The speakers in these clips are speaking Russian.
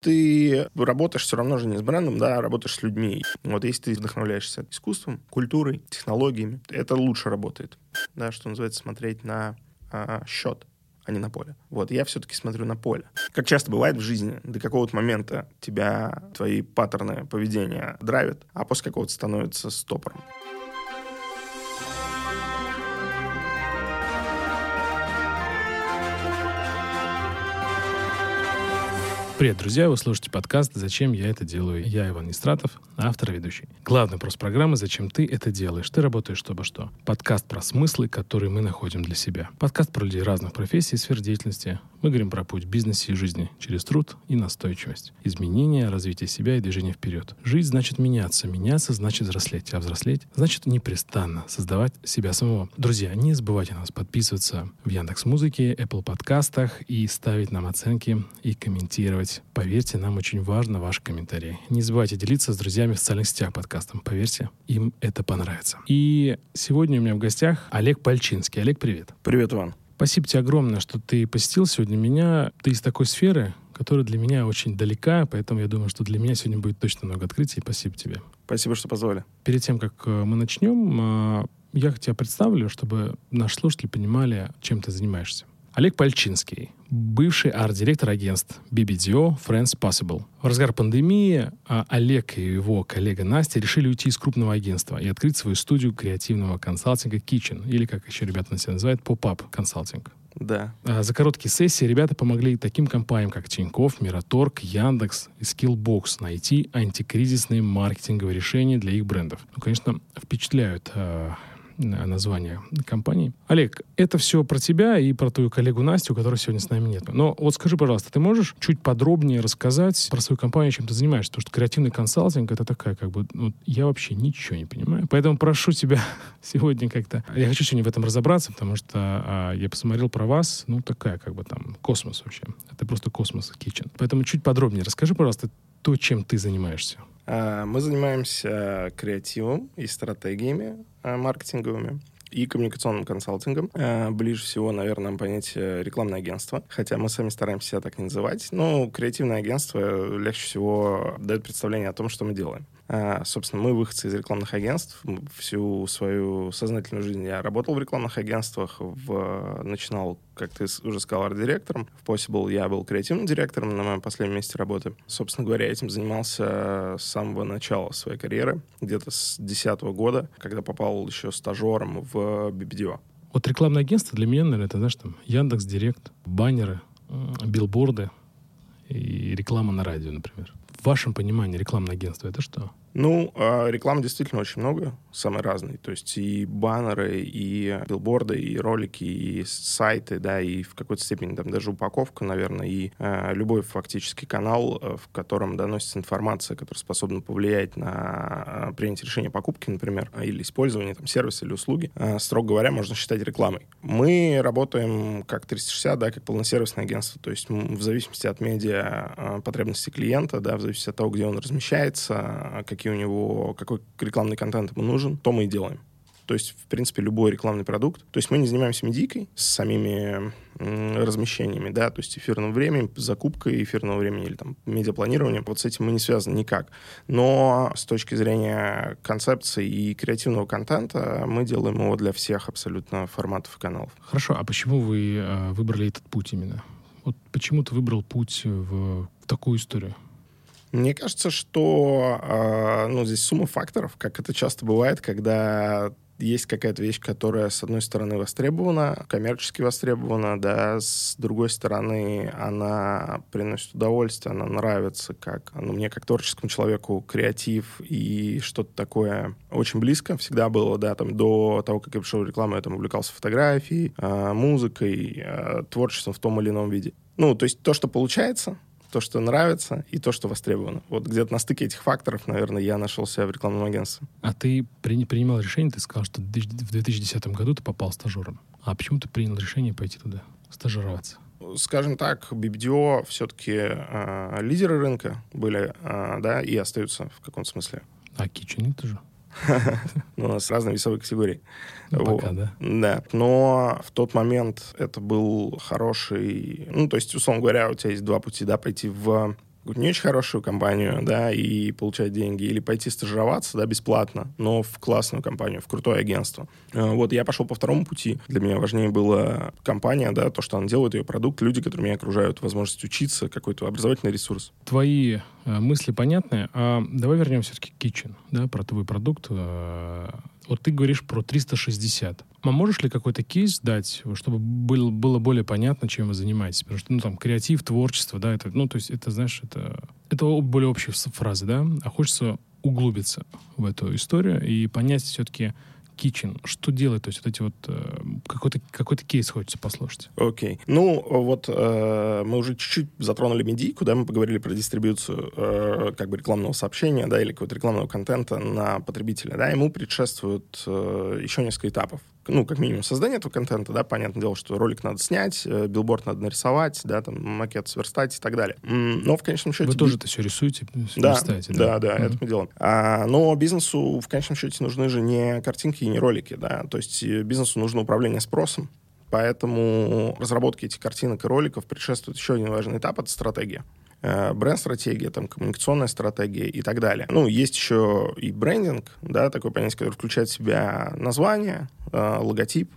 ты работаешь все равно же не с брендом, да, а работаешь с людьми. Вот если ты вдохновляешься искусством, культурой, технологиями, это лучше работает. Да, что называется, смотреть на а, счет а не на поле. Вот, я все-таки смотрю на поле. Как часто бывает в жизни, до какого-то момента тебя твои паттерны поведения драйвят, а после какого-то становится стопором. Привет, друзья! Вы слушаете подкаст «Зачем я это делаю?» Я Иван Нестратов, автор и ведущий. Главный вопрос программы «Зачем ты это делаешь?» Ты работаешь, чтобы что? Подкаст про смыслы, которые мы находим для себя. Подкаст про людей разных профессий и сфер деятельности. Мы говорим про путь в бизнесе и жизни через труд и настойчивость. Изменение, развитие себя и движение вперед. Жить значит меняться. Меняться значит взрослеть. А взрослеть значит непрестанно создавать себя самого. Друзья, не забывайте нас подписываться в Яндекс Музыке, Apple подкастах и ставить нам оценки и комментировать делать. Поверьте, нам очень важно ваши комментарии. Не забывайте делиться с друзьями в социальных сетях подкастом. Поверьте, им это понравится. И сегодня у меня в гостях Олег Пальчинский. Олег, привет. Привет, Иван. Спасибо тебе огромное, что ты посетил сегодня меня. Ты из такой сферы, которая для меня очень далека, поэтому я думаю, что для меня сегодня будет точно много открытий. Спасибо тебе. Спасибо, что позвали. Перед тем, как э, мы начнем, э, я тебя представлю, чтобы наши слушатели понимали, чем ты занимаешься. Олег Пальчинский, бывший арт-директор агентств BBDO Friends Possible. В разгар пандемии а, Олег и его коллега Настя решили уйти из крупного агентства и открыть свою студию креативного консалтинга Kitchen, или, как еще ребята на себя называют, поп-ап консалтинг. Да. А, за короткие сессии ребята помогли таким компаниям, как Тинькофф, Мираторг, Яндекс и Skillbox найти антикризисные маркетинговые решения для их брендов. Ну, конечно, впечатляют а, название компании. Олег, это все про тебя и про твою коллегу Настю, которой сегодня с нами нет. Но вот скажи, пожалуйста, ты можешь чуть подробнее рассказать про свою компанию, чем ты занимаешься? Потому что креативный консалтинг — это такая, как бы, ну, я вообще ничего не понимаю. Поэтому прошу тебя сегодня как-то... Я хочу сегодня в этом разобраться, потому что а, я посмотрел про вас, ну, такая, как бы там, космос вообще. Это просто космос kitchen. Поэтому чуть подробнее расскажи, пожалуйста, то, чем ты занимаешься. А, мы занимаемся креативом и стратегиями а, маркетинговыми и коммуникационным консалтингом. А, ближе всего, наверное, понятие рекламное агентство, хотя мы сами стараемся себя так не называть. Но креативное агентство легче всего дает представление о том, что мы делаем. А, собственно, мы выходцы из рекламных агентств. Всю свою сознательную жизнь я работал в рекламных агентствах, в, начинал, как ты уже сказал, арт-директором. В Possible я был креативным директором на моем последнем месте работы. Собственно говоря, этим занимался с самого начала своей карьеры, где-то с 2010 года, когда попал еще стажером в BBDO. Вот рекламное агентство для меня, наверное, это, знаешь, там, Яндекс Директ, баннеры, билборды и реклама на радио, например. В вашем понимании рекламное агентство это что? Ну, а, рекламы действительно очень много, самые разные. То есть и баннеры, и билборды, и ролики, и сайты, да, и в какой-то степени там даже упаковка, наверное, и э, любой фактически канал, э, в котором доносится информация, которая способна повлиять на э, принятие решения покупки, например, или использование там сервиса или услуги, э, строго говоря, можно считать рекламой. Мы работаем как 360, да, как полносервисное агентство, то есть в зависимости от медиа э, потребностей клиента, да, в зависимости от того, где он размещается, какие какие у него, какой рекламный контент ему нужен, то мы и делаем. То есть, в принципе, любой рекламный продукт. То есть мы не занимаемся медийкой с самими размещениями, да, то есть эфирным временем, закупкой эфирного времени или там медиапланированием. Вот с этим мы не связаны никак. Но с точки зрения концепции и креативного контента мы делаем его для всех абсолютно форматов и каналов. Хорошо, а почему вы э, выбрали этот путь именно? Вот почему ты выбрал путь в такую историю? Мне кажется, что э, ну, здесь сумма факторов, как это часто бывает, когда есть какая-то вещь, которая, с одной стороны, востребована, коммерчески востребована, да, с другой стороны, она приносит удовольствие, она нравится, как, ну, мне как творческому человеку креатив и что-то такое очень близко всегда было, да, там, до того, как я пришел в рекламу, я там увлекался фотографией, э, музыкой, э, творчеством в том или ином виде. Ну, то есть то, что получается, то, что нравится, и то, что востребовано. Вот где-то на стыке этих факторов, наверное, я нашел себя в рекламном агентстве. А ты при, принимал решение, ты сказал, что в 2010 году ты попал стажером. А почему ты принял решение пойти туда, стажироваться? Скажем так, BBDO все-таки э, лидеры рынка были, э, да, и остаются в каком-то смысле. А Kitchen тоже? Ну, у нас разные весовые категории. Ну, пока, да? Да. Но в тот момент это был хороший... Ну, то есть, условно говоря, у тебя есть два пути, да, пойти в не очень хорошую компанию, да, и получать деньги, или пойти стажироваться, да, бесплатно, но в классную компанию, в крутое агентство. Э, вот я пошел по второму пути. Для меня важнее была компания, да, то, что она делает, ее продукт, люди, которые меня окружают, возможность учиться, какой-то образовательный ресурс. Твои э, мысли понятны. А давай вернемся все-таки к Kitchen, да, про твой продукт. Вот ты говоришь про 360. А можешь ли какой-то кейс дать, чтобы был, было более понятно, чем вы занимаетесь? Потому что, ну, там, креатив, творчество, да, это, ну, то есть, это, знаешь, это, это более общие фразы, да, а хочется углубиться в эту историю и понять все-таки, Kitchen, что делать? То есть вот эти вот э, какой-то какой кейс хочется послушать. Окей. Okay. Ну, вот э, мы уже чуть-чуть затронули медийку, да, мы поговорили про дистрибьюцию э, как бы рекламного сообщения, да, или какого-то рекламного контента на потребителя, да, ему предшествует э, еще несколько этапов ну, как минимум, создание этого контента, да, понятное дело, что ролик надо снять, э, билборд надо нарисовать, да, там, макет сверстать и так далее. Но в конечном счете... Вы тоже это все рисуете, да, верстаете, да? Да, да, mm-hmm. это мы делаем. А, но бизнесу в конечном счете нужны же не картинки и не ролики, да, то есть э, бизнесу нужно управление спросом, Поэтому разработке этих картинок и роликов предшествует еще один важный этап — это стратегия. Э, бренд-стратегия, там, коммуникационная стратегия и так далее. Ну, есть еще и брендинг, да, такое понятие, которое включает в себя название, э, логотип,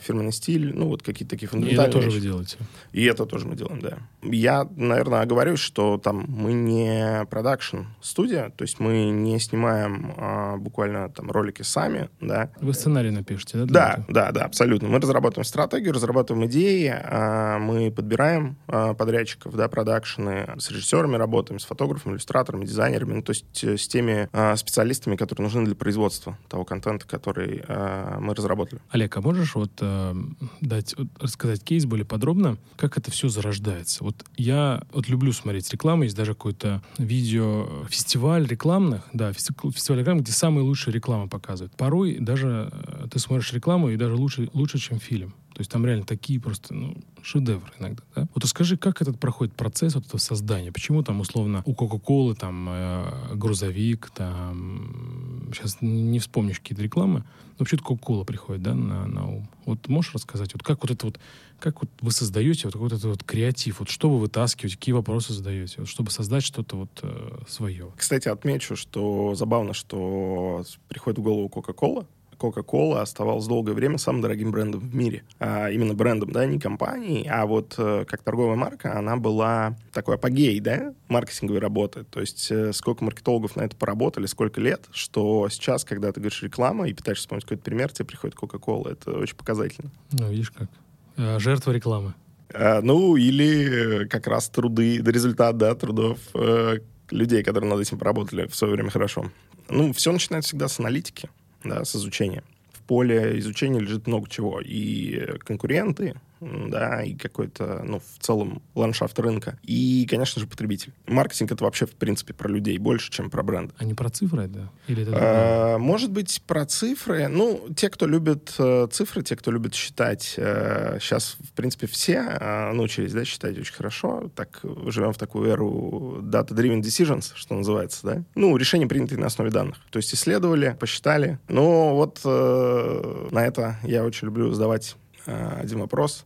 фирменный стиль, ну, вот какие-то такие фундаментальные И это тоже вещи. вы делаете? И это тоже мы делаем, да. Я, наверное, оговорюсь, что там мы не продакшн-студия, то есть мы не снимаем а, буквально там ролики сами, да. Вы сценарий напишете, да? Да, да, да, абсолютно. Мы разрабатываем стратегию, разрабатываем идеи, а, мы подбираем а, подрядчиков, да, продакшены, с режиссерами работаем, с фотографами, иллюстраторами, дизайнерами, ну, то есть э, с теми а, специалистами, которые нужны для производства того контента, который а, мы разработали. Олег, а можешь вот э, дать, вот, рассказать кейс более подробно, как это все зарождается. Вот я вот люблю смотреть рекламу, есть даже какой-то видео, фестиваль рекламных, да, фестиваль рекламы, где самые лучшие рекламы показывают. Порой даже э, ты смотришь рекламу и даже лучше, лучше чем фильм. То есть там реально такие просто, ну, шедевры иногда, да? Вот расскажи, как этот проходит процесс вот этого создания? Почему там, условно, у Кока-Колы там э, грузовик, там, сейчас не вспомнишь какие-то рекламы, но вообще-то Кока-Кола приходит, да, на, на ум. Вот можешь рассказать, вот как вот это вот, как вот вы создаете вот, этот вот креатив, вот что вы вытаскиваете, какие вопросы задаете, вот, чтобы создать что-то вот э, свое? Кстати, отмечу, что забавно, что приходит в голову Кока-Кола, Coca-Cola оставалась долгое время самым дорогим брендом в мире. А именно брендом, да, не компанией, а вот э, как торговая марка, она была такой апогей, да, маркетинговой работы. То есть э, сколько маркетологов на это поработали, сколько лет, что сейчас, когда ты говоришь реклама и пытаешься вспомнить какой-то пример, тебе приходит Coca-Cola. Это очень показательно. Ну, видишь как. А, жертва рекламы. А, ну, или как раз труды, результат, да, трудов э, людей, которые над этим поработали в свое время хорошо. Ну, все начинается всегда с аналитики да, с изучения. В поле изучения лежит много чего. И конкуренты, да, и какой-то, ну, в целом ландшафт рынка. И, конечно же, потребитель. Маркетинг — это вообще, в принципе, про людей больше, чем про бренд. А не про цифры, да? Или это а, может быть, про цифры. Ну, те, кто любит э, цифры, те, кто любит считать, э, сейчас, в принципе, все э, научились, да, считать очень хорошо. Так, живем в такую эру data-driven decisions, что называется, да? Ну, решения, принятые на основе данных. То есть исследовали, посчитали. Но вот э, на это я очень люблю задавать Э, один вопрос,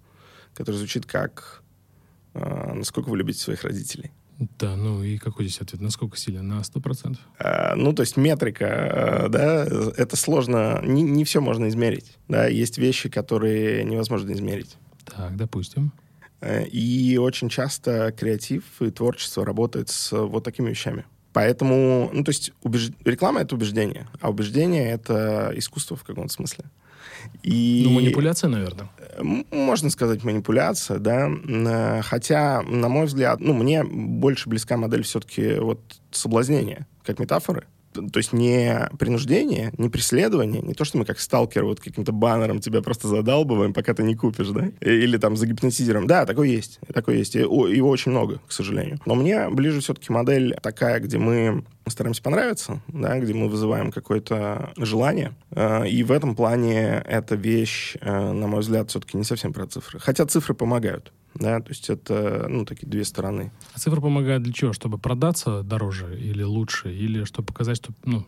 который звучит как э, «Насколько вы любите своих родителей?» Да, ну и какой здесь ответ? Насколько сильно? На 100%? А, ну, то есть метрика, да, это сложно, не, не все можно измерить, да, есть вещи, которые невозможно измерить. Так, допустим. И очень часто креатив и творчество работает с вот такими вещами. Поэтому, ну, то есть убеж... реклама — это убеждение, а убеждение — это искусство в каком-то смысле. И, ну, манипуляция, наверное. Можно сказать манипуляция, да. Э, хотя, на мой взгляд, ну, мне больше близка модель все-таки вот соблазнения, как метафоры. То есть не принуждение, не преследование, не то, что мы как сталкеры вот каким-то баннером тебя просто задалбываем, пока ты не купишь, да? Или там за гипнотизером. Да, такое есть. Такое есть. Его очень много, к сожалению. Но мне ближе все-таки модель такая, где мы стараемся понравиться, да, где мы вызываем какое-то желание. Э, и в этом плане эта вещь, э, на мой взгляд, все-таки не совсем про цифры. Хотя цифры помогают. Да, то есть это, ну, такие две стороны. А цифры помогают для чего? Чтобы продаться дороже или лучше? Или чтобы показать, что, ну,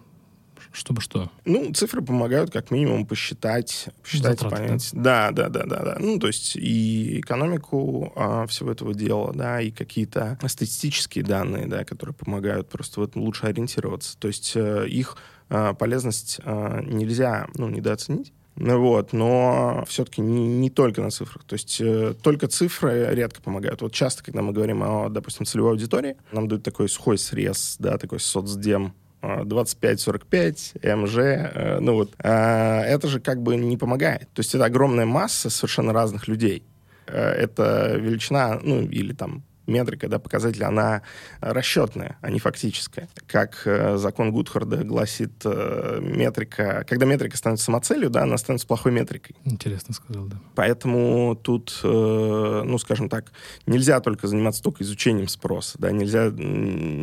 Чтобы что? Ну, цифры помогают как минимум посчитать, посчитать, Затраты, понять. Да? да, да, да, да, Ну, то есть и экономику а, всего этого дела, да, и какие-то статистические данные, да, которые помогают просто в этом лучше ориентироваться. То есть э, их э, полезность э, нельзя, ну, недооценить. Вот, но все-таки не, не только на цифрах. То есть э, только цифры редко помогают. Вот часто, когда мы говорим о, допустим, целевой аудитории, нам дают такой сухой срез, да, такой соцдем 25-45, МЖ, э, ну вот, э, это же как бы не помогает. То есть это огромная масса совершенно разных людей. Э, это величина, ну, или там метрика, да, показатель, она расчетная, а не фактическая. Как э, закон Гудхарда гласит, э, метрика, когда метрика становится самоцелью, да, она становится плохой метрикой. Интересно сказал, да. Поэтому тут, э, ну, скажем так, нельзя только заниматься только изучением спроса, да, нельзя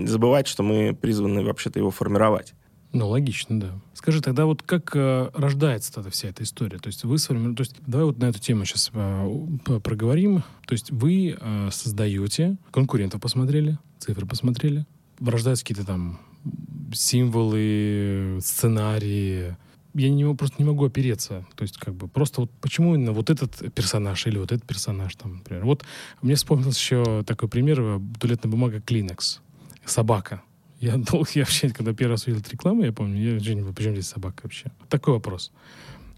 забывать, что мы призваны вообще-то его формировать. Ну, логично, да. Скажи, тогда вот как э, рождается тогда вся эта история? То есть вы сформируете... То есть давай вот на эту тему сейчас э, проговорим. То есть вы э, создаете, конкурентов посмотрели, цифры посмотрели, рождаются какие-то там символы, сценарии. Я не, просто не могу опереться. То есть как бы просто вот почему именно вот этот персонаж или вот этот персонаж там, например. Вот мне вспомнился еще такой пример. Э, туалетная бумага Kleenex. Собака я долго, я вообще, когда первый раз увидел рекламу, я помню, я вообще не почему здесь собака вообще. Такой вопрос.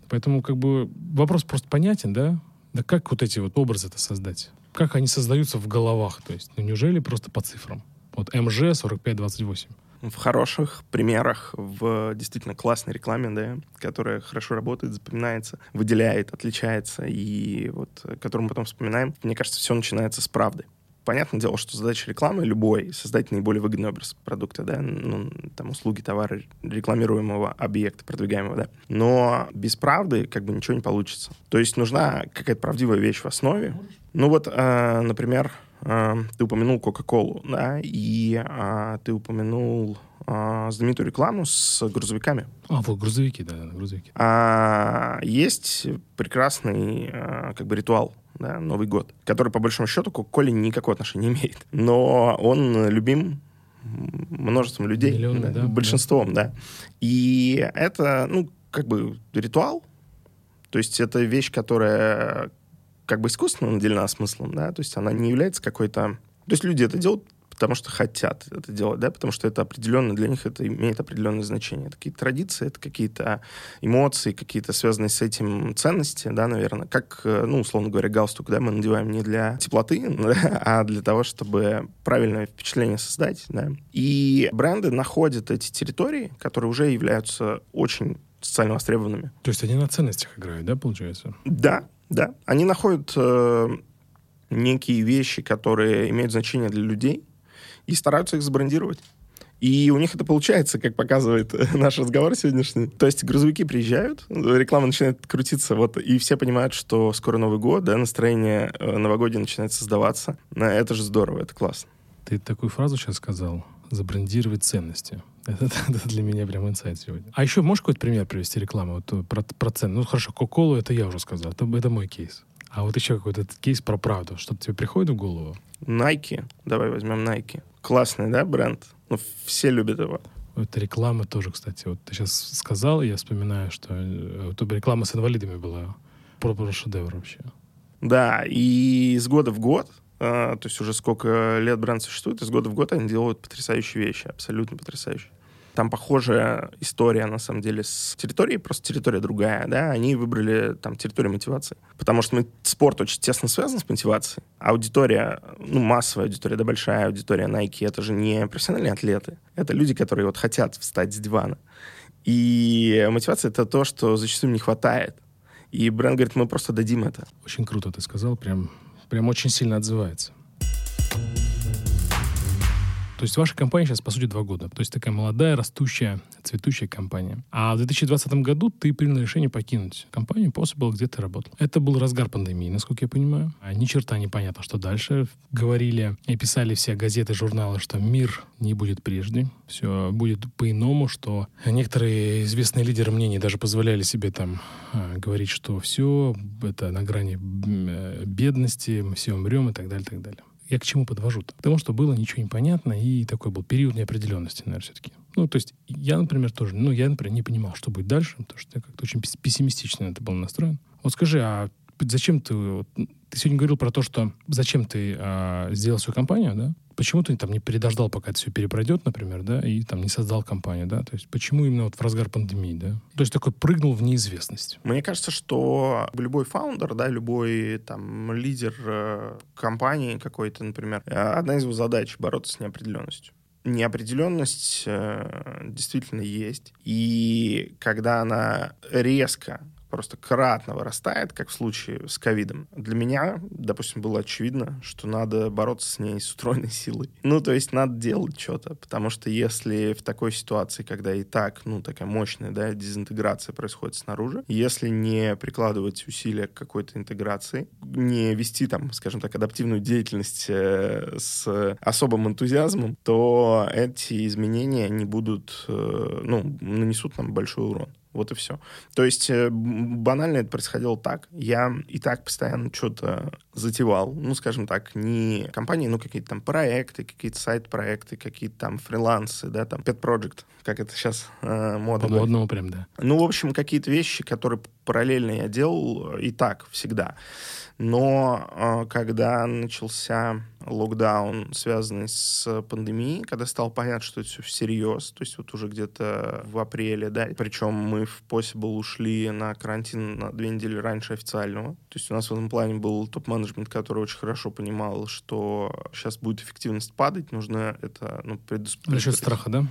Поэтому, как бы, вопрос просто понятен, да? Да как вот эти вот образы это создать? Как они создаются в головах? То есть, ну, неужели просто по цифрам? Вот МЖ 4528. В хороших примерах, в действительно классной рекламе, да, которая хорошо работает, запоминается, выделяет, отличается, и вот, которую мы потом вспоминаем, мне кажется, все начинается с правды понятное дело, что задача рекламы любой — создать наиболее выгодный образ продукта, да, ну, там, услуги, товары рекламируемого объекта, продвигаемого, да. Но без правды как бы ничего не получится. То есть нужна какая-то правдивая вещь в основе. Ну вот, э, например, ты упомянул Кока-Колу, да, и э, ты упомянул э, знаменитую рекламу с грузовиками. А, вот грузовики, да, грузовики. А, есть прекрасный э, как бы ритуал да, Новый год, который, по большому счету, к Коле никакого отношения не имеет. Но он любим множеством людей, Миллионы, да, да, большинством, да. да. И это, ну, как бы ритуал, то есть это вещь, которая как бы искусственно наделена смыслом, да, то есть она не является какой-то... То есть люди это делают потому что хотят это делать, да, потому что это определенно для них это имеет определенное значение. Это какие-то традиции, это какие-то эмоции, какие-то связанные с этим ценности, да, наверное. Как, э, ну, условно говоря, галстук, да, мы надеваем не для теплоты, да, а для того, чтобы правильное впечатление создать, да. И бренды находят эти территории, которые уже являются очень социально востребованными. То есть они на ценностях играют, да, получается? Да, да. Они находят э, некие вещи, которые имеют значение для людей, и стараются их забрендировать. И у них это получается, как показывает наш разговор сегодняшний. То есть грузовики приезжают, реклама начинает крутиться, вот, и все понимают, что скоро Новый год, да, настроение э, новогоднее начинает создаваться. Это же здорово, это классно. Ты такую фразу сейчас сказал, забрендировать ценности. Это, это для меня прям инсайт сегодня. А еще можешь какой-то пример привести рекламу вот, э, про, про цены? Ну, хорошо, Кока-Колу это я уже сказал, это, это мой кейс. А вот еще какой-то кейс про правду. Что-то тебе приходит в голову? Nike. Давай возьмем Nike. Классный, да, бренд? Ну, все любят его. Это реклама тоже, кстати. Вот ты сейчас сказал, я вспоминаю, что э, это реклама с инвалидами была. Про, шедевр вообще. Да, и с года в год, то есть уже сколько лет бренд существует, из года в год они делают потрясающие вещи, абсолютно потрясающие. Там похожая история, на самом деле, с территорией, просто территория другая, да, они выбрали там территорию мотивации. Потому что мы, спорт очень тесно связан с мотивацией. Аудитория, ну, массовая аудитория, да, большая аудитория Nike, это же не профессиональные атлеты. Это люди, которые вот хотят встать с дивана. И мотивация — это то, что зачастую не хватает. И бренд говорит, мы просто дадим это. Очень круто ты сказал, прям, прям очень сильно отзывается. То есть ваша компания сейчас, по сути, два года. То есть такая молодая, растущая, цветущая компания. А в 2020 году ты принял решение покинуть компанию Possible, где ты работал. Это был разгар пандемии, насколько я понимаю. А ни черта непонятно, что дальше. Говорили и писали все газеты, журналы, что мир не будет прежде. Все будет по-иному, что некоторые известные лидеры мнений даже позволяли себе там а, говорить, что все, это на грани э, бедности, мы все умрем и так далее, и так далее. Я к чему подвожу-то? Тому, что было ничего не понятно, и такой был период неопределенности, наверное, все-таки. Ну, то есть я, например, тоже, ну, я, например, не понимал, что будет дальше, потому что я как-то очень пессимистично это был настроен. Вот скажи, а зачем ты... Ты сегодня говорил про то, что зачем ты а, сделал свою компанию, да? Почему ты там не передождал, пока это все перепройдет, например, да, и там не создал компанию, да? То есть почему именно вот в разгар пандемии, да? То есть такой прыгнул в неизвестность. Мне кажется, что любой фаундер, да, любой там лидер э, компании какой-то, например, э, одна из его задач — бороться с неопределенностью неопределенность э, действительно есть. И когда она резко просто кратно вырастает, как в случае с ковидом, для меня, допустим, было очевидно, что надо бороться с ней с утроенной силой. Ну, то есть надо делать что-то, потому что если в такой ситуации, когда и так, ну, такая мощная, да, дезинтеграция происходит снаружи, если не прикладывать усилия к какой-то интеграции, не вести там, скажем так, адаптивную деятельность э, с особым энтузиазмом, то эти изменения не будут, э, ну, нанесут нам большой урон. Вот и все. То есть э, банально это происходило так. Я и так постоянно что-то затевал. Ну, скажем так, не компании, но какие-то там проекты, какие-то сайт-проекты, какие-то там фрилансы, да, там pet project, как это сейчас э, модно. По модному прям, да. Ну, в общем, какие-то вещи, которые параллельно я делал и так всегда. Но э, когда начался локдаун, связанный с пандемией, когда стало понятно, что это все всерьез, то есть вот уже где-то в апреле, да, причем мы в Possible ушли на карантин на две недели раньше официального, то есть у нас в этом плане был топ-менеджмент, который очень хорошо понимал, что сейчас будет эффективность падать, нужно это ну, предусмотреть. За счет страха, да?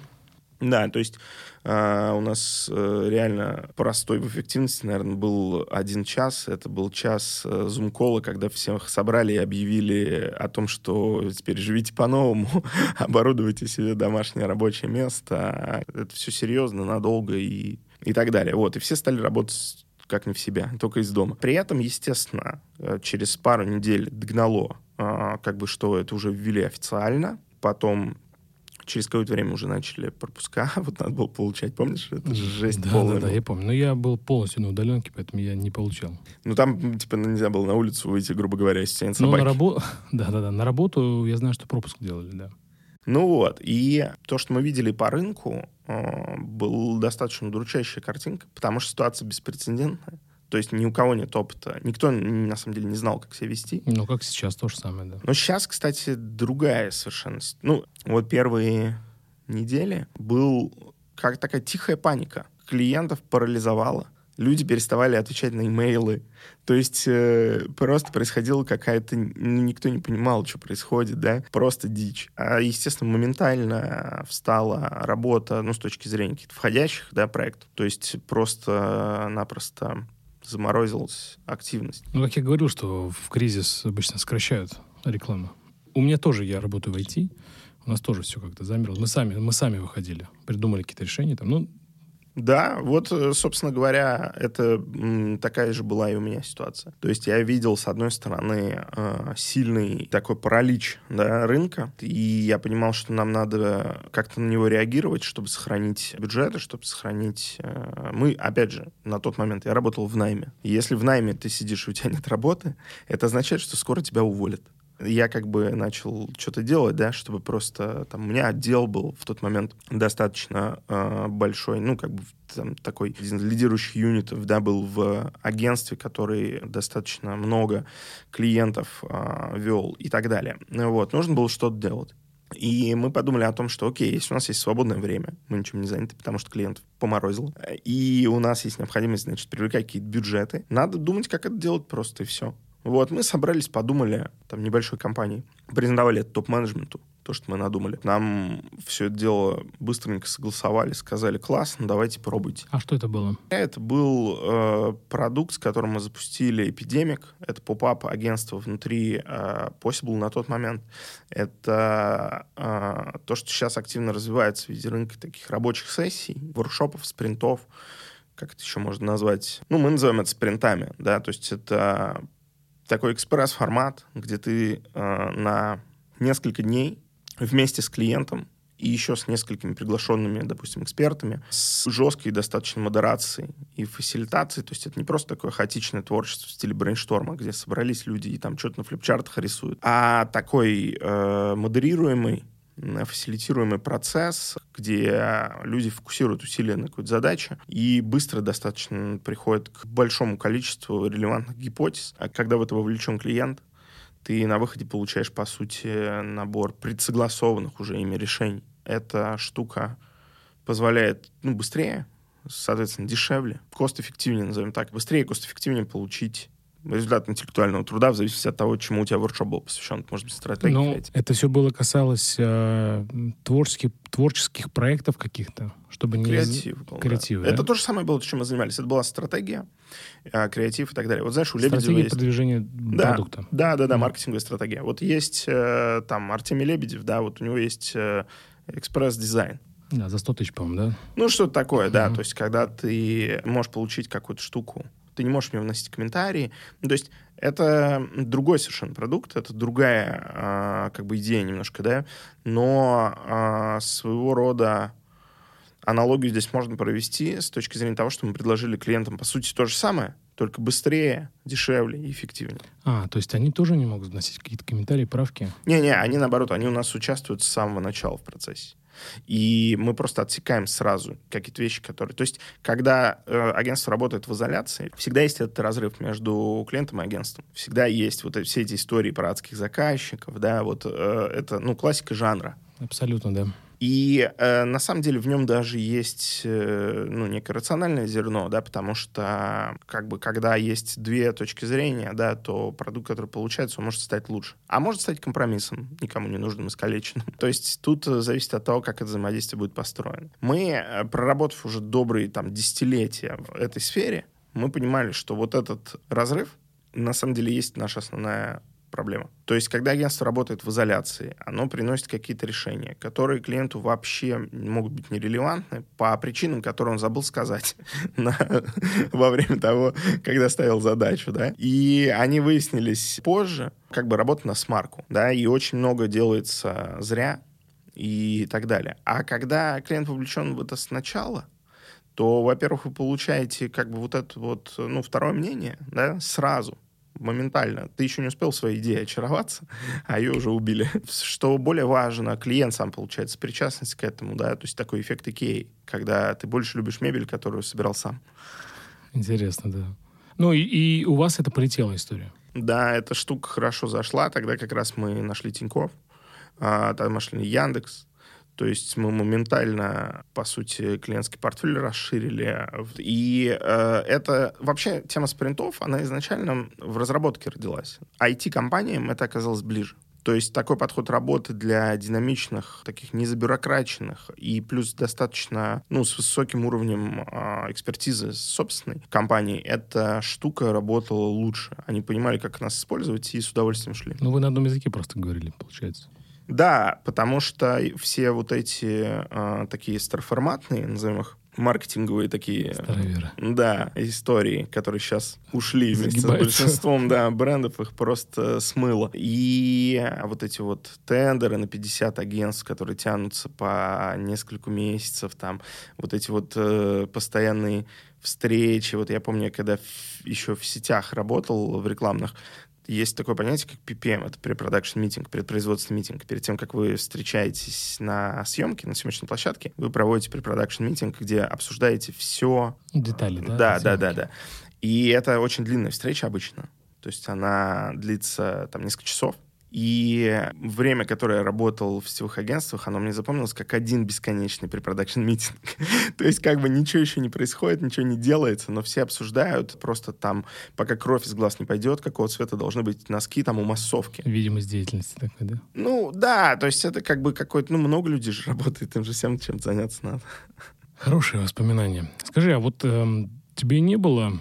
Да, то есть э, у нас э, реально простой в эффективности, наверное, был один час. Это был час э, зум-кола, когда всех собрали и объявили о том, что теперь живите по-новому, оборудуйте себе домашнее рабочее место. Это все серьезно, надолго и, и так далее. Вот, и все стали работать как не в себя, только из дома. При этом, естественно, э, через пару недель догнало, э, как бы, что это уже ввели официально, потом через какое-то время уже начали пропуска, вот надо было получать, помнишь? Это жесть да, полная. Да, да, я помню. Но я был полностью на удаленке, поэтому я не получал. Ну, там, типа, нельзя было на улицу выйти, грубо говоря, если тянет собаки. Ну, на работу... Да-да-да, на работу я знаю, что пропуск делали, да. Ну вот, и то, что мы видели по рынку, э, был достаточно удручающая картинка, потому что ситуация беспрецедентная. То есть ни у кого нет опыта. Никто, на самом деле, не знал, как себя вести. Ну, как сейчас, то же самое, да. Но сейчас, кстати, другая совершенно... Ну, вот первые недели был как такая тихая паника. Клиентов парализовало. Люди переставали отвечать на имейлы. То есть э, просто происходила какая-то... Ну, никто не понимал, что происходит, да? Просто дичь. А, естественно, моментально встала работа, ну, с точки зрения каких-то входящих, да, проектов. То есть просто-напросто заморозилась активность. Ну, как я говорил, что в кризис обычно сокращают рекламу. У меня тоже, я работаю в IT, у нас тоже все как-то замерло. Мы сами, мы сами выходили, придумали какие-то решения. Там, ну, да, вот, э, собственно говоря, это такая же была и у меня ситуация. То есть я видел, с одной стороны, э, сильный такой паралич да, рынка, и я понимал, что нам надо как-то на него реагировать, чтобы сохранить бюджеты, чтобы сохранить... Э, мы, опять же, на тот момент я работал в найме. Если в найме ты сидишь, и у тебя нет работы, это означает, что скоро тебя уволят я как бы начал что-то делать, да, чтобы просто там у меня отдел был в тот момент достаточно э, большой, ну как бы там такой лидирующих юнитов, да, был в агентстве, который достаточно много клиентов э, вел и так далее. Вот, нужно было что-то делать. И мы подумали о том, что, окей, если у нас есть свободное время, мы ничем не заняты, потому что клиентов поморозил, и у нас есть необходимость, значит, привлекать какие-то бюджеты, надо думать, как это делать просто, и все. Вот, мы собрались, подумали, там, небольшой компании, презентовали это топ-менеджменту, то, что мы надумали. Нам все это дело быстренько согласовали, сказали, классно, давайте пробуйте. А что это было? Это был э, продукт, с которым мы запустили Эпидемик. Это поп-ап агентство внутри э, Possible на тот момент. Это э, то, что сейчас активно развивается в виде рынка таких рабочих сессий, воркшопов, спринтов, как это еще можно назвать? Ну, мы называем это спринтами, да, то есть это такой экспресс-формат, где ты э, на несколько дней вместе с клиентом и еще с несколькими приглашенными, допустим, экспертами, с жесткой достаточно модерацией и фасилитацией. То есть это не просто такое хаотичное творчество в стиле брейншторма, где собрались люди и там что-то на флипчартах рисуют, а такой э, модерируемый фасилитируемый процесс, где люди фокусируют усилия на какой-то задаче и быстро достаточно приходят к большому количеству релевантных гипотез. А когда в это вовлечен клиент, ты на выходе получаешь, по сути, набор предсогласованных уже ими решений. Эта штука позволяет ну, быстрее, соответственно, дешевле, кост-эффективнее, назовем так, быстрее и кост-эффективнее получить результат интеллектуального труда в зависимости от того, чему у тебя воркшоп был посвящен. Может быть, стратегии. Ну, это все было касалось э, творческих, творческих проектов каких-то, чтобы не... Креатив был, Креатив, да. да? Это то же самое было, чем мы занимались. Это была стратегия, э, креатив и так далее. Вот знаешь, у Лебедева Стратегия есть... продвижения Да, продукта. да, да, да, Мгм. маркетинговая стратегия. Вот есть э, там Артемий Лебедев, да, вот у него есть э, экспресс-дизайн. Да, за 100 тысяч, по-моему, да? Ну, что-то такое, да. Мгм. То есть, когда ты можешь получить какую-то штуку, ты не можешь в нее вносить комментарии. Ну, то есть, это другой совершенно продукт, это другая а, как бы идея немножко, да, но а, своего рода аналогию здесь можно провести с точки зрения того, что мы предложили клиентам, по сути, то же самое, только быстрее, дешевле и эффективнее. А, то есть они тоже не могут вносить какие-то комментарии, правки? Не-не, они наоборот, они у нас участвуют с самого начала в процессе. И мы просто отсекаем сразу какие-то вещи, которые... То есть, когда э, агентство работает в изоляции, всегда есть этот разрыв между клиентом и агентством. Всегда есть вот все эти истории про адских заказчиков, да, вот э, это, ну, классика жанра. Абсолютно, да. И э, на самом деле в нем даже есть э, ну, некое рациональное зерно, да, потому что как бы когда есть две точки зрения, да, то продукт, который получается, он может стать лучше. А может стать компромиссом, никому не нужным, искалеченным. То есть тут э, зависит от того, как это взаимодействие будет построено. Мы, э, проработав уже добрые там десятилетия в этой сфере, мы понимали, что вот этот разрыв на самом деле есть наша основная проблема. То есть, когда агентство работает в изоляции, оно приносит какие-то решения, которые клиенту вообще могут быть нерелевантны по причинам, которые он забыл сказать на- во время того, когда ставил задачу, да. И они выяснились позже, как бы работа на смарку, да, и очень много делается зря и так далее. А когда клиент вовлечен в это сначала, то, во-первых, вы получаете как бы вот это вот, ну, второе мнение, да, сразу, моментально. Ты еще не успел своей идеей очароваться, а ее уже убили. Что более важно, клиент сам получает причастность к этому, да, то есть такой эффект Икеи, когда ты больше любишь мебель, которую собирал сам. Интересно, да. Ну и, и у вас это полетела история. Да, эта штука хорошо зашла, тогда как раз мы нашли Тинькофф, а, мы нашли Яндекс, то есть мы моментально, по сути, клиентский портфель расширили. И э, это вообще тема спринтов, она изначально в разработке родилась. IT-компаниям это оказалось ближе. То есть такой подход работы для динамичных, таких незабюрократичных и плюс достаточно, ну, с высоким уровнем а, экспертизы собственной компании, эта штука работала лучше. Они понимали, как нас использовать, и с удовольствием шли. Ну, вы на одном языке просто говорили, получается. Да, потому что все вот эти а, такие староформатные, назовем их, маркетинговые такие Староверы. да, истории, которые сейчас ушли вместе с большинством да, брендов, их просто смыло. И вот эти вот тендеры на 50 агентств, которые тянутся по несколько месяцев, там вот эти вот э, постоянные встречи. Вот я помню, когда в- еще в сетях работал, в рекламных, есть такое понятие, как PPM, это pre-production митинг, предпроизводственный митинг. Перед тем, как вы встречаетесь на съемке, на съемочной площадке, вы проводите pre-production митинг, где обсуждаете все, Детали, да? да, да, да, да. И это очень длинная встреча обычно. То есть она длится там несколько часов. И время, которое я работал в сетевых агентствах, оно мне запомнилось как один бесконечный препродакшн митинг. То есть как бы ничего еще не происходит, ничего не делается, но все обсуждают. Просто там, пока кровь из глаз не пойдет, какого цвета должны быть носки там у массовки. Видимость деятельности такой, да? Ну, да, то есть это как бы какой-то... Ну, много людей же работает, им же всем чем-то заняться надо. Хорошие воспоминания. Скажи, а вот эм, тебе не было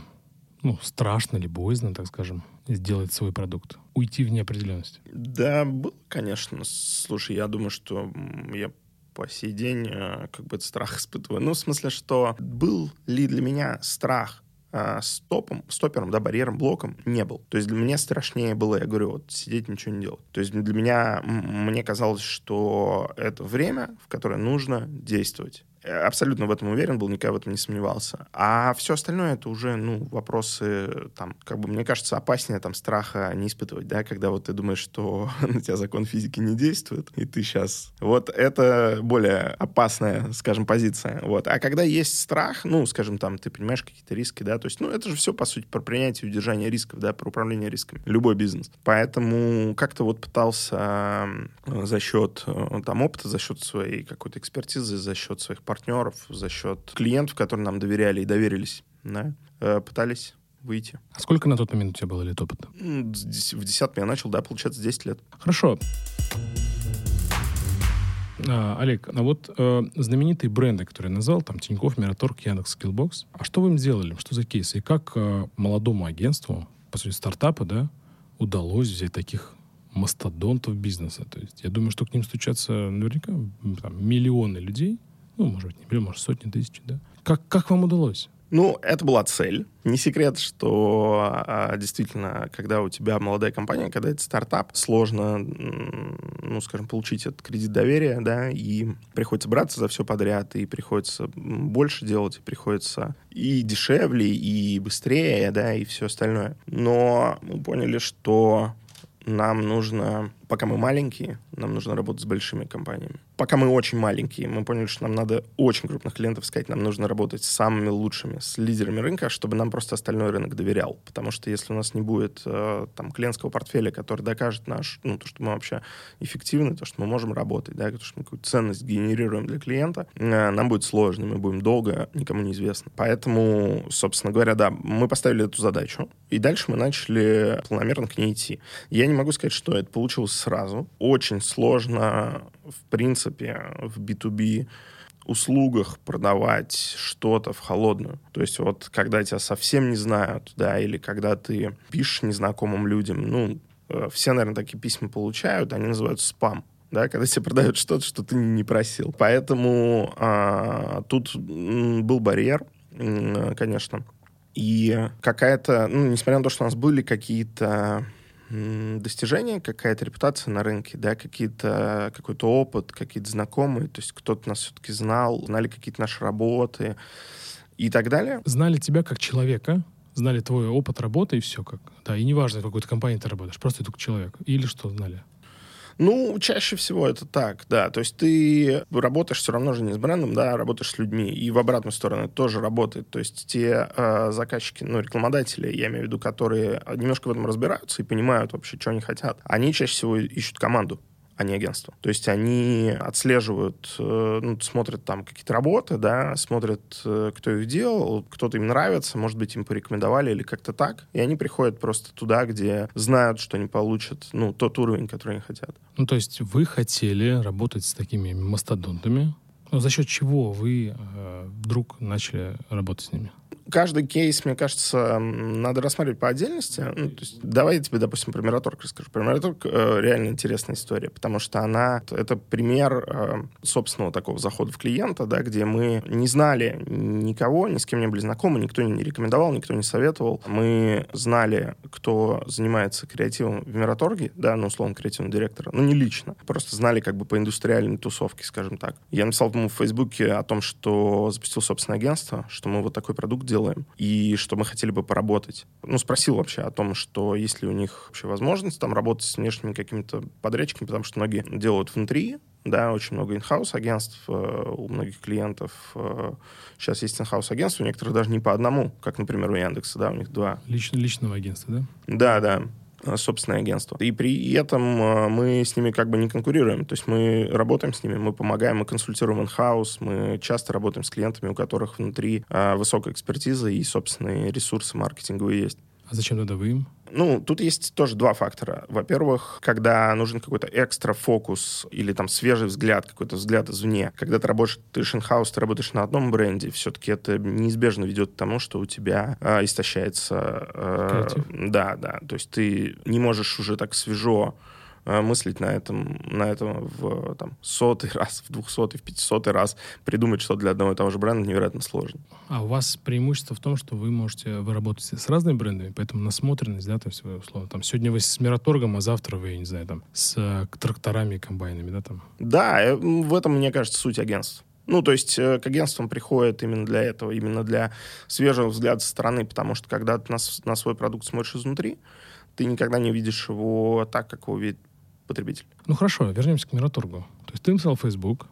ну, страшно или боязно, так скажем, сделать свой продукт? Уйти в неопределенность? Да, был, конечно. Слушай, я думаю, что я по сей день э, как бы этот страх испытываю. Ну, в смысле, что был ли для меня страх а, стопом, стопером, да, барьером, блоком не был. То есть для меня страшнее было, я говорю, вот сидеть ничего не делать. То есть для меня, мне казалось, что это время, в которое нужно действовать абсолютно в этом уверен был, никогда в этом не сомневался. А все остальное это уже, ну, вопросы, там, как бы, мне кажется, опаснее там страха не испытывать, да, когда вот ты думаешь, что на тебя закон физики не действует, и ты сейчас... Вот это более опасная, скажем, позиция. Вот. А когда есть страх, ну, скажем, там, ты понимаешь какие-то риски, да, то есть, ну, это же все, по сути, про принятие и удержание рисков, да, про управление рисками. Любой бизнес. Поэтому как-то вот пытался за счет э, там опыта, за счет своей какой-то экспертизы, за счет своих партнеров, за счет клиентов, которые нам доверяли и доверились, да, э, пытались выйти. А сколько на тот момент у тебя было лет опыта? В 10 я начал, да, получается, 10 лет. Хорошо. А, Олег, а вот э, знаменитые бренды, которые я назвал, там Тинькофф, Мираторг, Яндекс, Skillbox, а что вы им сделали? Что за кейсы? И как э, молодому агентству, по сути, стартапа, да, удалось взять таких мастодонтов бизнеса? То есть я думаю, что к ним стучатся наверняка там, миллионы людей, ну, может быть, не миллион, может, сотни тысяч, да? Как, как вам удалось? Ну, это была цель. Не секрет, что а, действительно, когда у тебя молодая компания, когда это стартап, сложно, ну, скажем, получить этот кредит доверия, да, и приходится браться за все подряд, и приходится больше делать, и приходится и дешевле, и быстрее, да, и все остальное. Но мы поняли, что нам нужно, пока мы маленькие, нам нужно работать с большими компаниями пока мы очень маленькие, мы поняли, что нам надо очень крупных клиентов искать, нам нужно работать с самыми лучшими, с лидерами рынка, чтобы нам просто остальной рынок доверял. Потому что если у нас не будет э, там клиентского портфеля, который докажет наш, ну, то, что мы вообще эффективны, то, что мы можем работать, да, то, что мы какую-то ценность генерируем для клиента, э, нам будет сложно, мы будем долго, никому не известно. Поэтому, собственно говоря, да, мы поставили эту задачу, и дальше мы начали планомерно к ней идти. Я не могу сказать, что это получилось сразу. Очень сложно, в принципе, в B2B услугах продавать что-то в холодную. То есть вот когда тебя совсем не знают, да, или когда ты пишешь незнакомым людям, ну, э, все, наверное, такие письма получают, они называются спам да, когда тебе продают что-то, что ты не просил. Поэтому а, тут был барьер, конечно. И какая-то, ну, несмотря на то, что у нас были какие-то достижения, какая-то репутация на рынке, да, какие-то, какой-то опыт, какие-то знакомые, то есть кто-то нас все-таки знал, знали какие-то наши работы и так далее. Знали тебя как человека, знали твой опыт работы и все как. Да, и неважно, в какой-то компании ты работаешь, просто ты как человек. Или что знали? Ну, чаще всего это так, да. То есть ты работаешь все равно же не с брендом, да, работаешь с людьми. И в обратную сторону это тоже работает. То есть те э, заказчики, ну, рекламодатели, я имею в виду, которые немножко в этом разбираются и понимают вообще, что они хотят, они чаще всего ищут команду а не агентство. То есть они отслеживают, э, ну, смотрят там какие-то работы, да, смотрят, э, кто их делал, кто-то им нравится, может быть, им порекомендовали или как-то так, и они приходят просто туда, где знают, что они получат, ну, тот уровень, который они хотят. Ну, то есть вы хотели работать с такими мастодонтами, но за счет чего вы э, вдруг начали работать с ними? каждый кейс, мне кажется, надо рассматривать по отдельности. Ну, то есть, давай я тебе, допустим, про Мираторг расскажу. Про Мираторг э, реально интересная история, потому что она... Это пример э, собственного такого захода в клиента, да, где мы не знали никого, ни с кем не были знакомы, никто не рекомендовал, никто не советовал. Мы знали, кто занимается креативом в Мираторге, да, ну, условно, креативного директора, ну, не лично. Просто знали как бы по индустриальной тусовке, скажем так. Я написал, по-моему, в Фейсбуке о том, что запустил собственное агентство, что мы вот такой продукт делаем, и что мы хотели бы поработать. Ну, спросил вообще о том, что есть ли у них вообще возможность там работать с внешними какими-то подрядчиками, потому что многие делают внутри, да, очень много инхаус агентств э, у многих клиентов. Э, сейчас есть инхаус агентства, у некоторых даже не по одному, как, например, у Яндекса, да, у них два. Лич, личного агентства, да? Да, да. Э, собственное агентство. И при этом э, мы с ними как бы не конкурируем. То есть мы работаем с ними, мы помогаем, мы консультируем in-house, мы часто работаем с клиентами, у которых внутри э, высокая экспертиза и собственные ресурсы маркетинговые есть. А зачем тогда вы им? Ну, тут есть тоже два фактора. Во-первых, когда нужен какой-то экстра фокус или там свежий взгляд, какой-то взгляд извне. Когда ты работаешь, ты инхаус, ты работаешь на одном бренде, все-таки это неизбежно ведет к тому, что у тебя э, истощается... Э, да, да. То есть ты не можешь уже так свежо мыслить на этом, на этом в там, сотый раз, в двухсотый, в пятисотый раз, придумать что для одного и того же бренда невероятно сложно. А у вас преимущество в том, что вы можете, вы работаете с разными брендами, поэтому насмотренность, да, то есть вы, условно, там, сегодня вы с Мираторгом, а завтра вы, не знаю, там, с э, тракторами и комбайнами, да, там? Да, э, в этом, мне кажется, суть агентства. Ну, то есть э, к агентствам приходят именно для этого, именно для свежего взгляда со стороны, потому что когда ты на, на свой продукт смотришь изнутри, ты никогда не видишь его так, как его видит потребитель. Ну хорошо, вернемся к Мираторгу. То есть ты написал Facebook,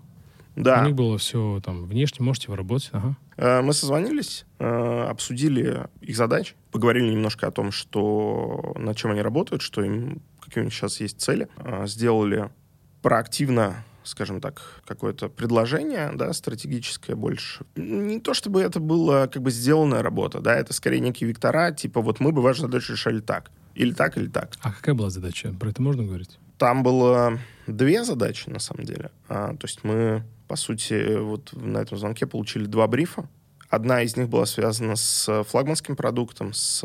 да. у них было все там внешне, можете вы работать, ага. Э, мы созвонились, э, обсудили их задачи, поговорили немножко о том, что над чем они работают, что им, какие у них сейчас есть цели. Сделали проактивно скажем так, какое-то предложение, да, стратегическое больше. Не то чтобы это была как бы сделанная работа, да, это скорее некие вектора, типа вот мы бы вашу задачу решали так. Или так, или так. А какая была задача? Про это можно говорить? Там было две задачи, на самом деле. А, то есть мы, по сути, вот на этом звонке получили два брифа. Одна из них была связана с флагманским продуктом, с,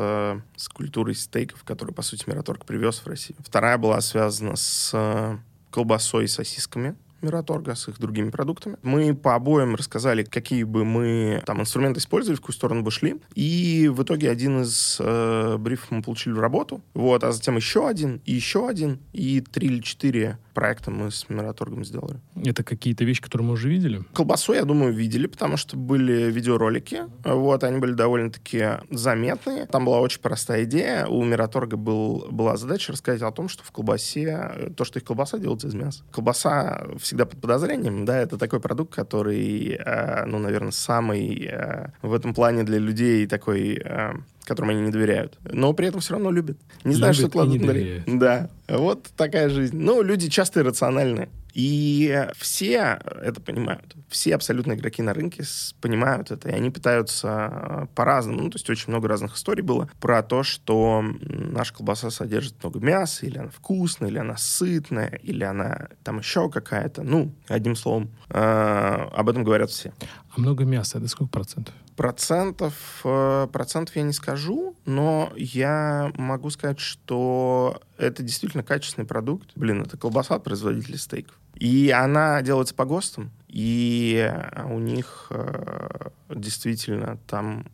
с культурой стейков, который, по сути, Мираторг привез в Россию. Вторая была связана с колбасой и сосисками, Мираторга с их другими продуктами. Мы по обоим рассказали, какие бы мы там инструменты использовали, в какую сторону бы шли. И в итоге один из э, брифов мы получили в работу. Вот, а затем еще один, и еще один, и три или четыре проекта мы с Мираторгом сделали. Это какие-то вещи, которые мы уже видели? Колбасу, я думаю, видели, потому что были видеоролики. Вот, они были довольно-таки заметные. Там была очень простая идея. У Мираторга был, была задача рассказать о том, что в колбасе, то, что их колбаса делается из мяса. Колбаса всегда под подозрением, да, это такой продукт, который, э, ну, наверное, самый э, в этом плане для людей такой э, которым они не доверяют, но при этом все равно любят. Не знаю, что кладут на Да, вот такая жизнь. Ну, люди часто иррациональны. И все это понимают. Все абсолютно игроки на рынке понимают это, и они пытаются по-разному. Ну, то есть очень много разных историй было про то, что наша колбаса содержит много мяса, или она вкусная, или она сытная, или она там еще какая-то. Ну, одним словом, э, об этом говорят все. А много мяса, это сколько процентов? Процентов, э, процентов я не скажу, но я могу сказать, что это действительно качественный продукт. Блин, это колбаса от производителей стейков. И она делается по ГОСТам, и у них э, действительно там,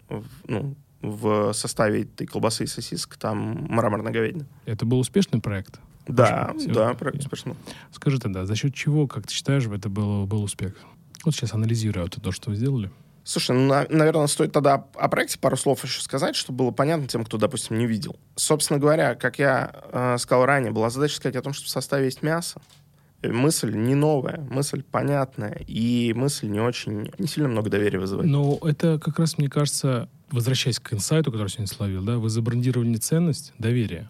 ну, в составе этой колбасы и сосисок там мраморная говядина. Это был успешный проект? Да, да, проект успешный. Скажи тогда, за счет чего, как ты считаешь, это был, был успех? Вот сейчас анализируя то, что вы сделали. Слушай, ну, на, наверное, стоит тогда о проекте пару слов еще сказать, чтобы было понятно тем, кто, допустим, не видел. Собственно говоря, как я э, сказал ранее, была задача сказать о том, что в составе есть мясо. Мысль не новая, мысль понятная, и мысль не очень, не сильно много доверия вызывает. Но это как раз, мне кажется, возвращаясь к инсайту, который сегодня словил, да, вы забрендировали не ценность, доверие.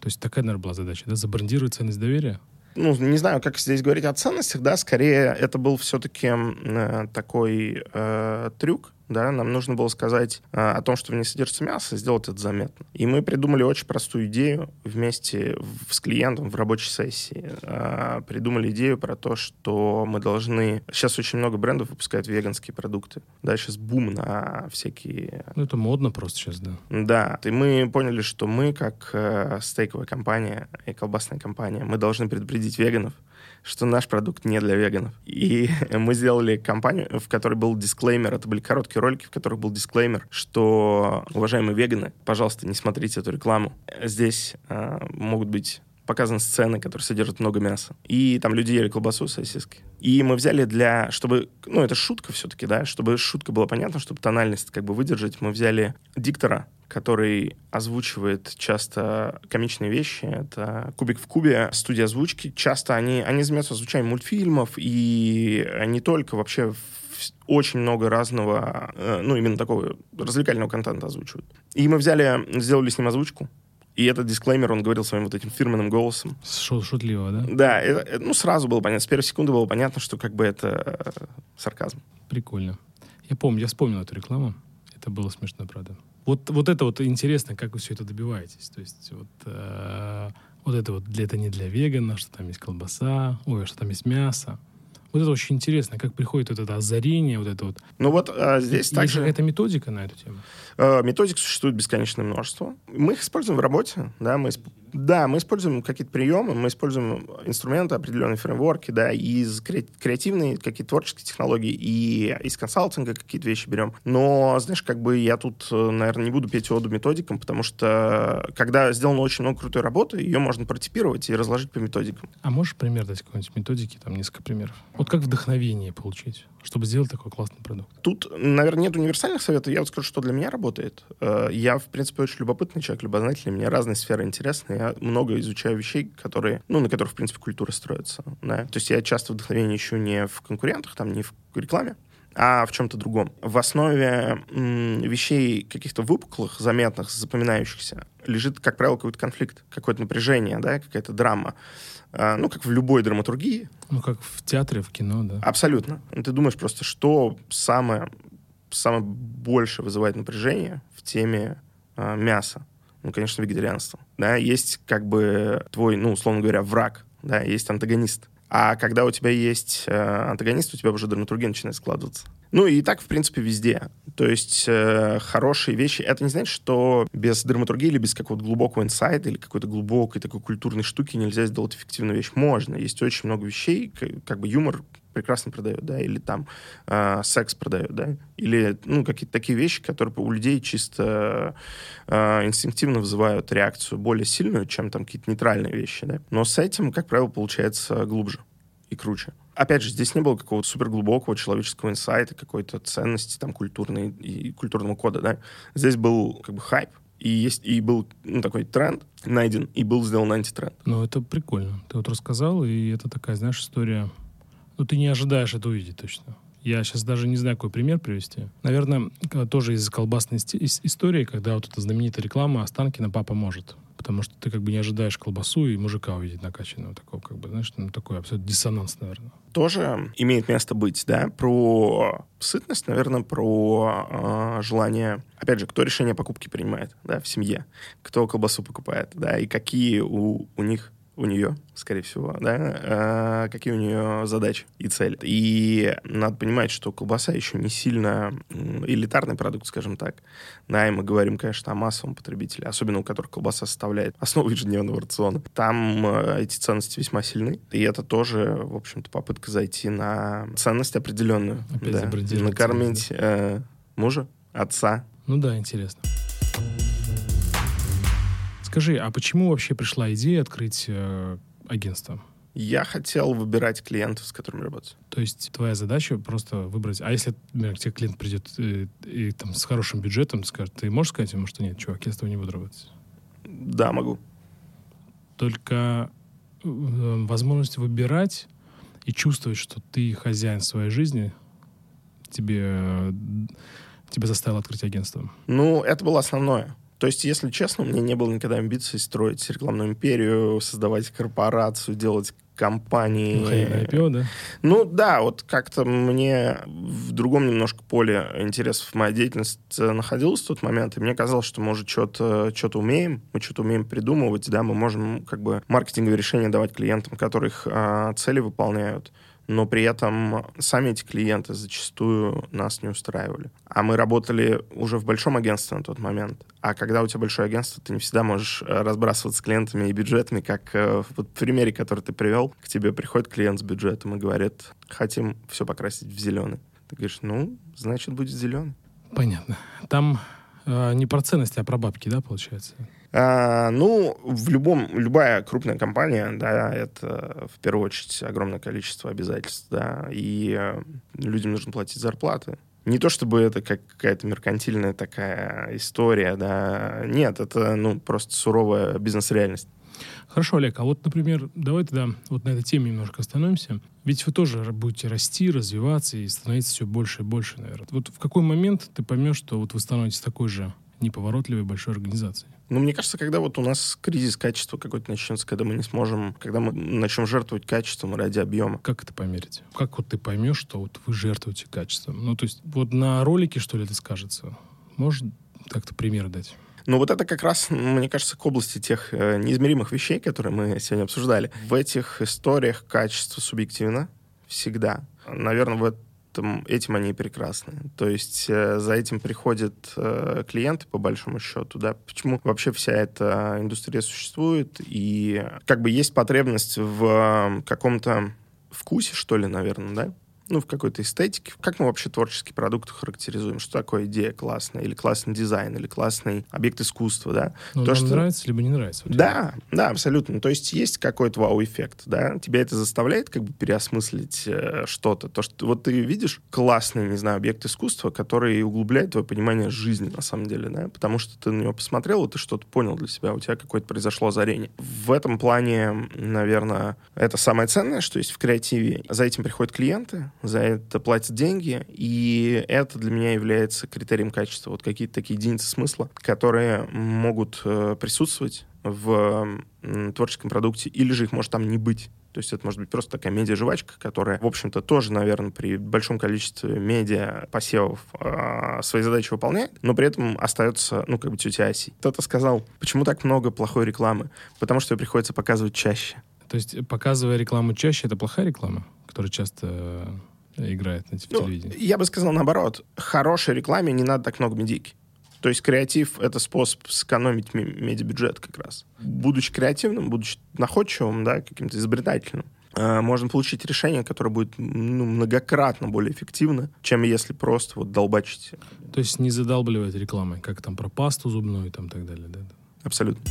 То есть такая, наверное, была задача, да, забрендировать ценность доверия? Ну, не знаю, как здесь говорить о ценностях, да, скорее это был все-таки э, такой э, трюк, да, нам нужно было сказать э, о том, что в ней содержится мясо, сделать это заметно. И мы придумали очень простую идею вместе в, с клиентом в рабочей сессии. Э, придумали идею про то, что мы должны... Сейчас очень много брендов выпускают веганские продукты. Да, сейчас бум на всякие... Ну, это модно просто сейчас, да. Да. И мы поняли, что мы, как э, стейковая компания и колбасная компания, мы должны предупредить веганов, что наш продукт не для веганов. И мы сделали кампанию, в которой был дисклеймер. Это были короткие ролики, в которых был дисклеймер, что, уважаемые веганы, пожалуйста, не смотрите эту рекламу. Здесь э, могут быть показаны сцены, которые содержат много мяса. И там люди ели колбасу, сосиски. И мы взяли для, чтобы, ну, это шутка все-таки, да, чтобы шутка была понятна, чтобы тональность как бы выдержать, мы взяли диктора, который озвучивает часто комичные вещи. Это «Кубик в кубе», студия озвучки. Часто они, они занимаются озвучанием мультфильмов и не только вообще очень много разного, э, ну, именно такого развлекательного контента озвучивают. И мы взяли, сделали с ним озвучку, и этот дисклеймер он говорил своим вот этим фирменным голосом. Шут, шутливо, да? Да, это, это, ну сразу было понятно, с первой секунды было понятно, что как бы это э, сарказм. Прикольно. Я помню, я вспомнил эту рекламу. Это было смешно, правда. Вот, вот это вот интересно, как вы все это добиваетесь. То есть вот, э, вот это вот для, это не для вегана, что там есть колбаса, ой, что там есть мясо. Вот это очень интересно, как приходит вот это озарение, вот это вот. Ну вот а, здесь есть также... какая-то методика на эту тему? Э, методик существует бесконечное множество. Мы их используем в работе, да, мы Да, мы используем какие-то приемы, мы используем инструменты, определенные фреймворки, да, из креативные какие-то творческие технологии, и из консалтинга какие-то вещи берем. Но, знаешь, как бы я тут, наверное, не буду петь оду методикам, потому что когда сделано очень много крутой работы, ее можно протипировать и разложить по методикам. А можешь пример дать какой-нибудь методики, там несколько примеров? Вот как вдохновение получить, чтобы сделать такой классный продукт? Тут, наверное, нет универсальных советов. Я вот скажу, что для меня работает. Э, я, в принципе, очень любопытный человек, любознательный. Мне разные сферы интересны. Я много изучаю вещей, которые, ну, на которых, в принципе, культура строится. Да? То есть я часто вдохновение ищу не в конкурентах, там, не в рекламе, а в чем-то другом. В основе м, вещей каких-то выпуклых, заметных, запоминающихся, лежит, как правило, какой-то конфликт, какое-то напряжение, да, какая-то драма. А, ну, как в любой драматургии. Ну, как в театре, в кино, да. Абсолютно. Ты думаешь просто, что самое, самое больше вызывает напряжение в теме а, мяса. Ну, конечно, вегетарианство. Да, есть как бы твой, ну, условно говоря, враг, да, есть антагонист. А когда у тебя есть э, антагонист, у тебя уже драматургия начинает складываться. Ну и так, в принципе, везде. То есть э, хорошие вещи. Это не значит, что без драматургии или без какого-то глубокого инсайта или какой-то глубокой такой культурной штуки нельзя сделать эффективную вещь. Можно. Есть очень много вещей, как, как бы юмор прекрасно продает, да, или там э, секс продает, да, или, ну, какие-то такие вещи, которые у людей чисто э, инстинктивно вызывают реакцию более сильную, чем там какие-то нейтральные вещи, да. Но с этим, как правило, получается глубже и круче. Опять же, здесь не было какого-то суперглубокого человеческого инсайта, какой-то ценности там культурной и культурного кода, да. Здесь был как бы хайп, и есть и был ну, такой тренд найден, и был сделан антитренд. Ну, это прикольно. Ты вот рассказал, и это такая, знаешь, история ну, ты не ожидаешь это увидеть точно. Я сейчас даже не знаю, какой пример привести. Наверное, тоже из колбасной истории, когда вот эта знаменитая реклама «Останкина папа может». Потому что ты как бы не ожидаешь колбасу и мужика увидеть накачанного. Такого, как бы, знаешь, ну, такой абсолютно диссонанс, наверное. Тоже имеет место быть, да, про сытность, наверное, про э, желание... Опять же, кто решение покупки принимает, да, в семье, кто колбасу покупает, да, и какие у, у них у нее, скорее всего, да, э, какие у нее задачи и цели. И надо понимать, что колбаса еще не сильно элитарный продукт, скажем так. Да, и мы говорим, конечно, о массовом потребителе, особенно у которых колбаса составляет основу ежедневного рациона. Там э, эти ценности весьма сильны, и это тоже, в общем-то, попытка зайти на ценность определенную. Опять да, накормить э, мужа, отца. Ну да, интересно. Скажи, а почему вообще пришла идея открыть э, агентство? Я хотел выбирать клиентов, с которыми работать. То есть твоя задача просто выбрать... А если, например, к тебе клиент придет и, э, и там с хорошим бюджетом, скажет, ты можешь сказать ему, что нет, чувак, я с тобой не буду работать? Да, могу. Только э, возможность выбирать и чувствовать, что ты хозяин своей жизни, тебе, э, тебя заставило открыть агентство? Ну, это было основное. То есть, если честно, у меня не было никогда амбиций строить рекламную империю, создавать корпорацию, делать компании. Ну, IPO, да? Ну да, вот как-то мне в другом немножко поле интересов моя деятельность э, находилась в тот момент, и мне казалось, что мы уже что-то что умеем, мы что-то умеем придумывать, да, мы можем как бы маркетинговые решения давать клиентам, которые их а, цели выполняют но при этом сами эти клиенты зачастую нас не устраивали. А мы работали уже в большом агентстве на тот момент. А когда у тебя большое агентство, ты не всегда можешь э, разбрасываться с клиентами и бюджетами, как э, в примере, который ты привел, к тебе приходит клиент с бюджетом и говорит, хотим все покрасить в зеленый. Ты говоришь, ну, значит, будет зеленый. Понятно. Там э, не про ценности, а про бабки, да, получается? А, ну, в любом, любая крупная компания, да, это в первую очередь огромное количество обязательств, да, и э, людям нужно платить зарплаты. Не то чтобы это как какая-то меркантильная такая история, да, нет, это, ну, просто суровая бизнес-реальность. Хорошо, Олег, а вот, например, давай тогда вот на этой теме немножко остановимся. Ведь вы тоже будете расти, развиваться и становиться все больше и больше, наверное. Вот в какой момент ты поймешь, что вот вы становитесь такой же неповоротливой большой организацией? Ну, мне кажется, когда вот у нас кризис качества какой-то начнется, когда мы не сможем, когда мы начнем жертвовать качеством ради объема. Как это померить? Как вот ты поймешь, что вот вы жертвуете качеством? Ну, то есть вот на ролике, что ли, это скажется? Можешь как-то пример дать? Ну, вот это как раз, мне кажется, к области тех э, неизмеримых вещей, которые мы сегодня обсуждали. В этих историях качество субъективно всегда. Наверное, в этим они прекрасны. То есть э, за этим приходят э, клиенты, по большому счету, да, почему вообще вся эта индустрия существует, и как бы есть потребность в э, каком-то вкусе, что ли, наверное, да, ну, в какой-то эстетике. Как мы вообще творческий продукт характеризуем? Что такое идея классная? Или классный дизайн? Или классный объект искусства, да? Ну, То, что... нравится, либо не нравится. Да, да, абсолютно. То есть есть какой-то вау-эффект, да? Тебя это заставляет как бы переосмыслить э, что-то. То, что вот ты видишь классный, не знаю, объект искусства, который углубляет твое понимание жизни, на самом деле, да? Потому что ты на него посмотрел, и ты что-то понял для себя, у тебя какое-то произошло озарение. В этом плане, наверное, это самое ценное, что есть в креативе. За этим приходят клиенты, за это платят деньги, и это для меня является критерием качества. Вот какие-то такие единицы смысла, которые могут э, присутствовать в творческом продукте, или же их может там не быть. То есть это может быть просто такая медиа-жвачка, которая, в общем-то, тоже, наверное, при большом количестве медиа посевов э, свои задачи выполняет, но при этом остается, ну, как бы тетя Аси. Кто-то сказал, почему так много плохой рекламы? Потому что ее приходится показывать чаще. То есть, показывая рекламу чаще, это плохая реклама, которая часто играет на Ну, телевидении? я бы сказал наоборот. Хорошей рекламе не надо так много медийки. То есть креатив — это способ сэкономить ме- медиабюджет как раз. Будучи креативным, будучи находчивым, да, каким-то изобретательным, э, можно получить решение, которое будет ну, многократно более эффективно, чем если просто вот долбачить. То есть не задалбливать рекламой, как там про пасту зубную и там так далее, да? Абсолютно.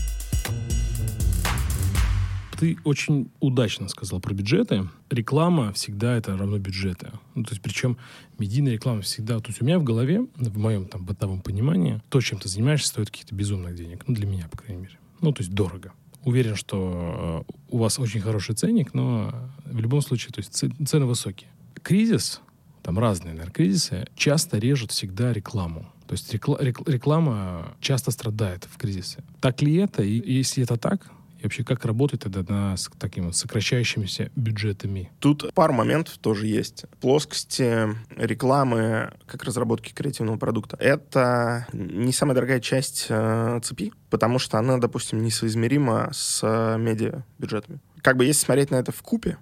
Ты очень удачно сказал про бюджеты. Реклама всегда это равно бюджеты. Ну, то есть, причем медийная реклама всегда... То есть у меня в голове, в моем там бытовом понимании, то, чем ты занимаешься, стоит каких-то безумных денег. Ну, для меня, по крайней мере. Ну, то есть дорого. Уверен, что э, у вас очень хороший ценник, но в любом случае, то есть цены высокие. Кризис, там разные, наверное, кризисы, часто режут всегда рекламу. То есть рекла- рек- реклама часто страдает в кризисе. Так ли это? И если это так, и вообще как работает это на с такими вот сокращающимися бюджетами? Тут пару моментов тоже есть. Плоскости рекламы как разработки креативного продукта. Это не самая дорогая часть э, цепи, потому что она, допустим, несоизмерима с э, медиа бюджетами. Как бы если смотреть на это в купе,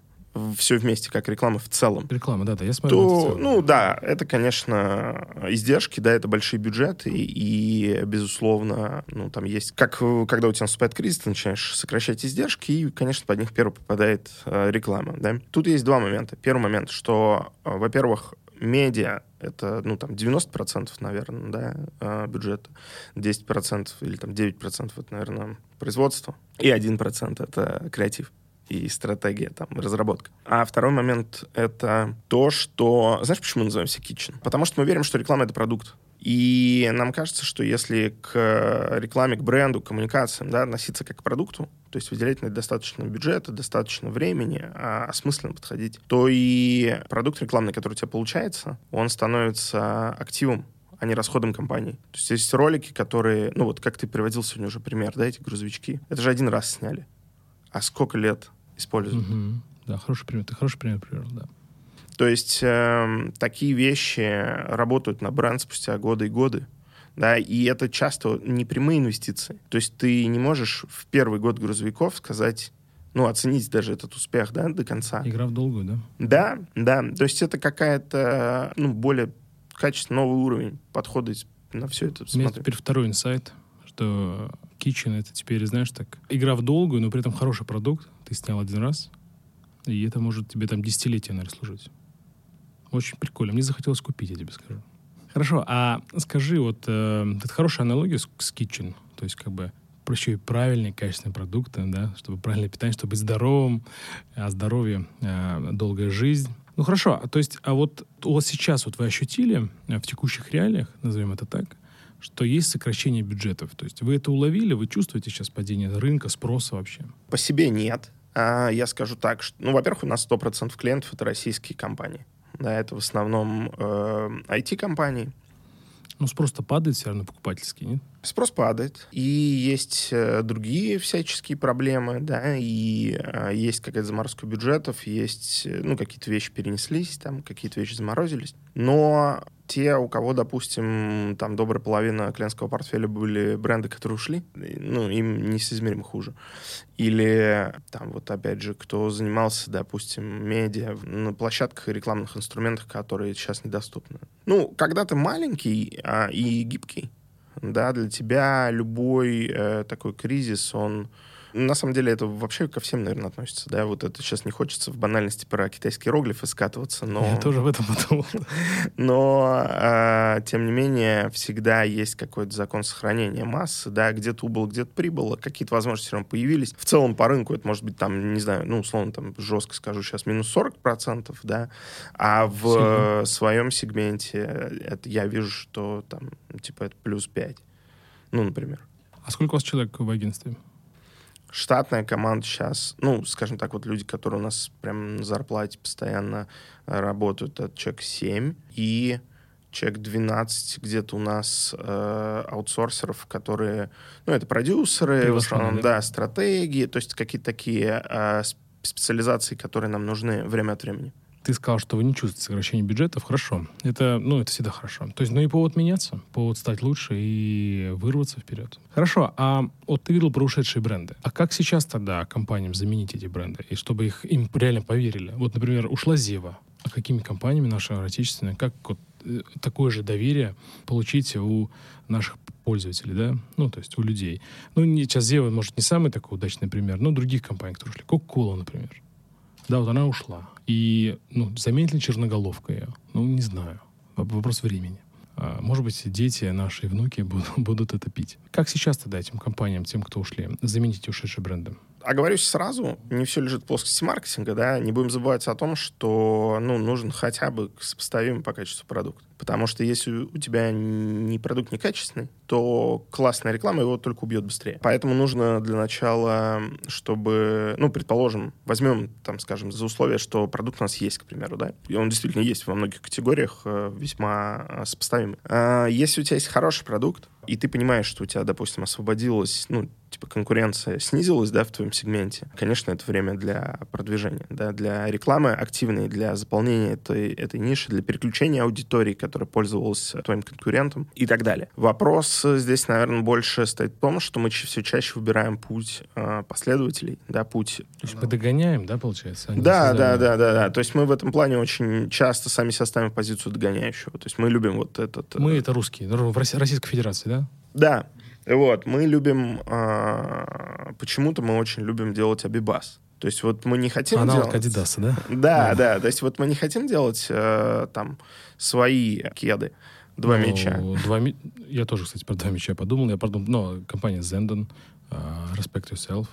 все вместе, как реклама в целом, Реклама, да, да, я смотрю. то, целом. ну да, это, конечно, издержки, да, это большие бюджеты, и, безусловно, ну, там есть, как когда у тебя наступает кризис, ты начинаешь сокращать издержки, и, конечно, под них первый попадает э, реклама, да. Тут есть два момента. Первый момент, что, э, во-первых, медиа это, ну, там, 90%, наверное, да, э, бюджета, 10% или там 9% это, наверное, производство, и 1% это креатив и стратегия, там, разработка. А второй момент — это то, что... Знаешь, почему мы называемся Kitchen? Потому что мы верим, что реклама — это продукт. И нам кажется, что если к рекламе, к бренду, к коммуникациям да, относиться как к продукту, то есть выделять на это достаточно бюджета, достаточно времени, а осмысленно подходить, то и продукт рекламный, который у тебя получается, он становится активом, а не расходом компании. То есть есть ролики, которые, ну вот как ты приводил сегодня уже пример, да, эти грузовички, это же один раз сняли. А сколько лет используют? Мгм. Да, хороший пример. Ты хороший пример привел, да. То есть эм, такие вещи работают на бренд спустя годы и годы. Да, и это часто не прямые инвестиции. То есть ты не можешь в первый год грузовиков сказать, ну, оценить даже этот успех, да, до конца. Игра в долгую, да? Да, да. То есть это какая-то, ну, более качественный новый уровень подхода на все это. У меня теперь второй инсайт, что Kitchen это теперь, знаешь, так, игра в долгую, но при этом хороший продукт. Ты снял один раз, и это может тебе там десятилетия, наверное, служить. Очень прикольно. Мне захотелось купить, я тебе скажу. Хорошо, а скажи, вот э, это хорошая аналогия с, с Kitchen, то есть как бы про еще и правильные, качественные продукты, да, чтобы правильное питание, чтобы быть здоровым, а здоровье, э, долгая жизнь. Ну хорошо, а то есть, а вот у вас сейчас вот вы ощутили э, в текущих реалиях, назовем это так, что есть сокращение бюджетов. То есть вы это уловили, вы чувствуете сейчас падение рынка, спроса вообще? По себе нет. А я скажу так, что, ну, во-первых, у нас 100% клиентов — это российские компании. Да, это в основном э, IT-компании. Ну, спрос-то падает все равно покупательский, нет? Спрос падает, и есть э, другие всяческие проблемы, да, и э, есть какая-то заморозка бюджетов, есть, э, ну, какие-то вещи перенеслись, там, какие-то вещи заморозились. Но те, у кого, допустим, там добрая половина клиентского портфеля были бренды, которые ушли, ну, им несоизмеримо хуже. Или там вот опять же, кто занимался, допустим, медиа на площадках и рекламных инструментах, которые сейчас недоступны. Ну, когда ты маленький а, и гибкий, да, для тебя любой э, такой кризис, он на самом деле это вообще ко всем, наверное, относится, да, вот это сейчас не хочется в банальности про китайский иероглифы скатываться, но... Я тоже в этом подумал. Но, э, тем не менее, всегда есть какой-то закон сохранения массы, да, где-то убыло, где-то прибыло, какие-то возможности все равно появились. В целом по рынку это может быть там, не знаю, ну, условно, там, жестко скажу сейчас, минус 40%, да, а в Сильно. своем сегменте это я вижу, что там, типа, это плюс 5, ну, например. А сколько у вас человек в агентстве? Штатная команда сейчас, ну, скажем так, вот люди, которые у нас прям на зарплате постоянно э, работают, это человек 7, и человек 12 где-то у нас э, аутсорсеров, которые, ну, это продюсеры, в основном, да? да, стратегии, то есть какие-то такие э, специализации, которые нам нужны время от времени ты сказал, что вы не чувствуете сокращения бюджетов, хорошо. Это, ну, это всегда хорошо. То есть, ну и повод меняться, повод стать лучше и вырваться вперед. Хорошо, а вот ты видел про ушедшие бренды. А как сейчас тогда компаниям заменить эти бренды, и чтобы их им реально поверили? Вот, например, ушла Зева. А какими компаниями наши отечественные, как вот э, такое же доверие получить у наших пользователей, да, ну, то есть у людей. Ну, не, сейчас Зева, может, не самый такой удачный пример, но других компаний, которые ушли. Coca-Cola, например. Да, вот она ушла. И, ну, заметит ли черноголовка ее? Ну, не знаю. Вопрос времени. А, может быть, дети, наши внуки будут, будут это пить. Как сейчас тогда этим компаниям, тем, кто ушли, заменить ушедшие бренды? Оговорюсь сразу, не все лежит в плоскости маркетинга, да, не будем забывать о том, что, ну, нужен хотя бы сопоставимый по качеству продукт. Потому что если у тебя не продукт некачественный, то классная реклама его только убьет быстрее. Поэтому нужно для начала, чтобы, ну, предположим, возьмем, там, скажем, за условие, что продукт у нас есть, к примеру, да, и он действительно есть во многих категориях, э, весьма э, сопоставимый. А если у тебя есть хороший продукт, и ты понимаешь, что у тебя, допустим, освободилось, ну, типа конкуренция снизилась, да, в твоем сегменте, конечно, это время для продвижения, да, для рекламы активной, для заполнения этой, этой ниши, для переключения аудитории, которая пользовалась твоим конкурентом и так далее. Вопрос здесь, наверное, больше стоит в том, что мы все чаще выбираем путь э, последователей, да, путь... То есть мы догоняем, да, получается? Да, да, да, да, да. То есть мы в этом плане очень часто сами себя ставим в позицию догоняющего. То есть мы любим вот этот... Мы э, это русские, в Российской Федерации, да? Да, вот, мы любим, э, почему-то мы очень любим делать абибас. То есть вот мы не хотим Аналог делать... Адидаса, да? Да, да, то есть вот мы не хотим делать э, там свои кеды. Два ну, мяча. Два, я тоже, кстати, про два мяча подумал. Я подумал, но компания Zendon, uh, Respect Yourself.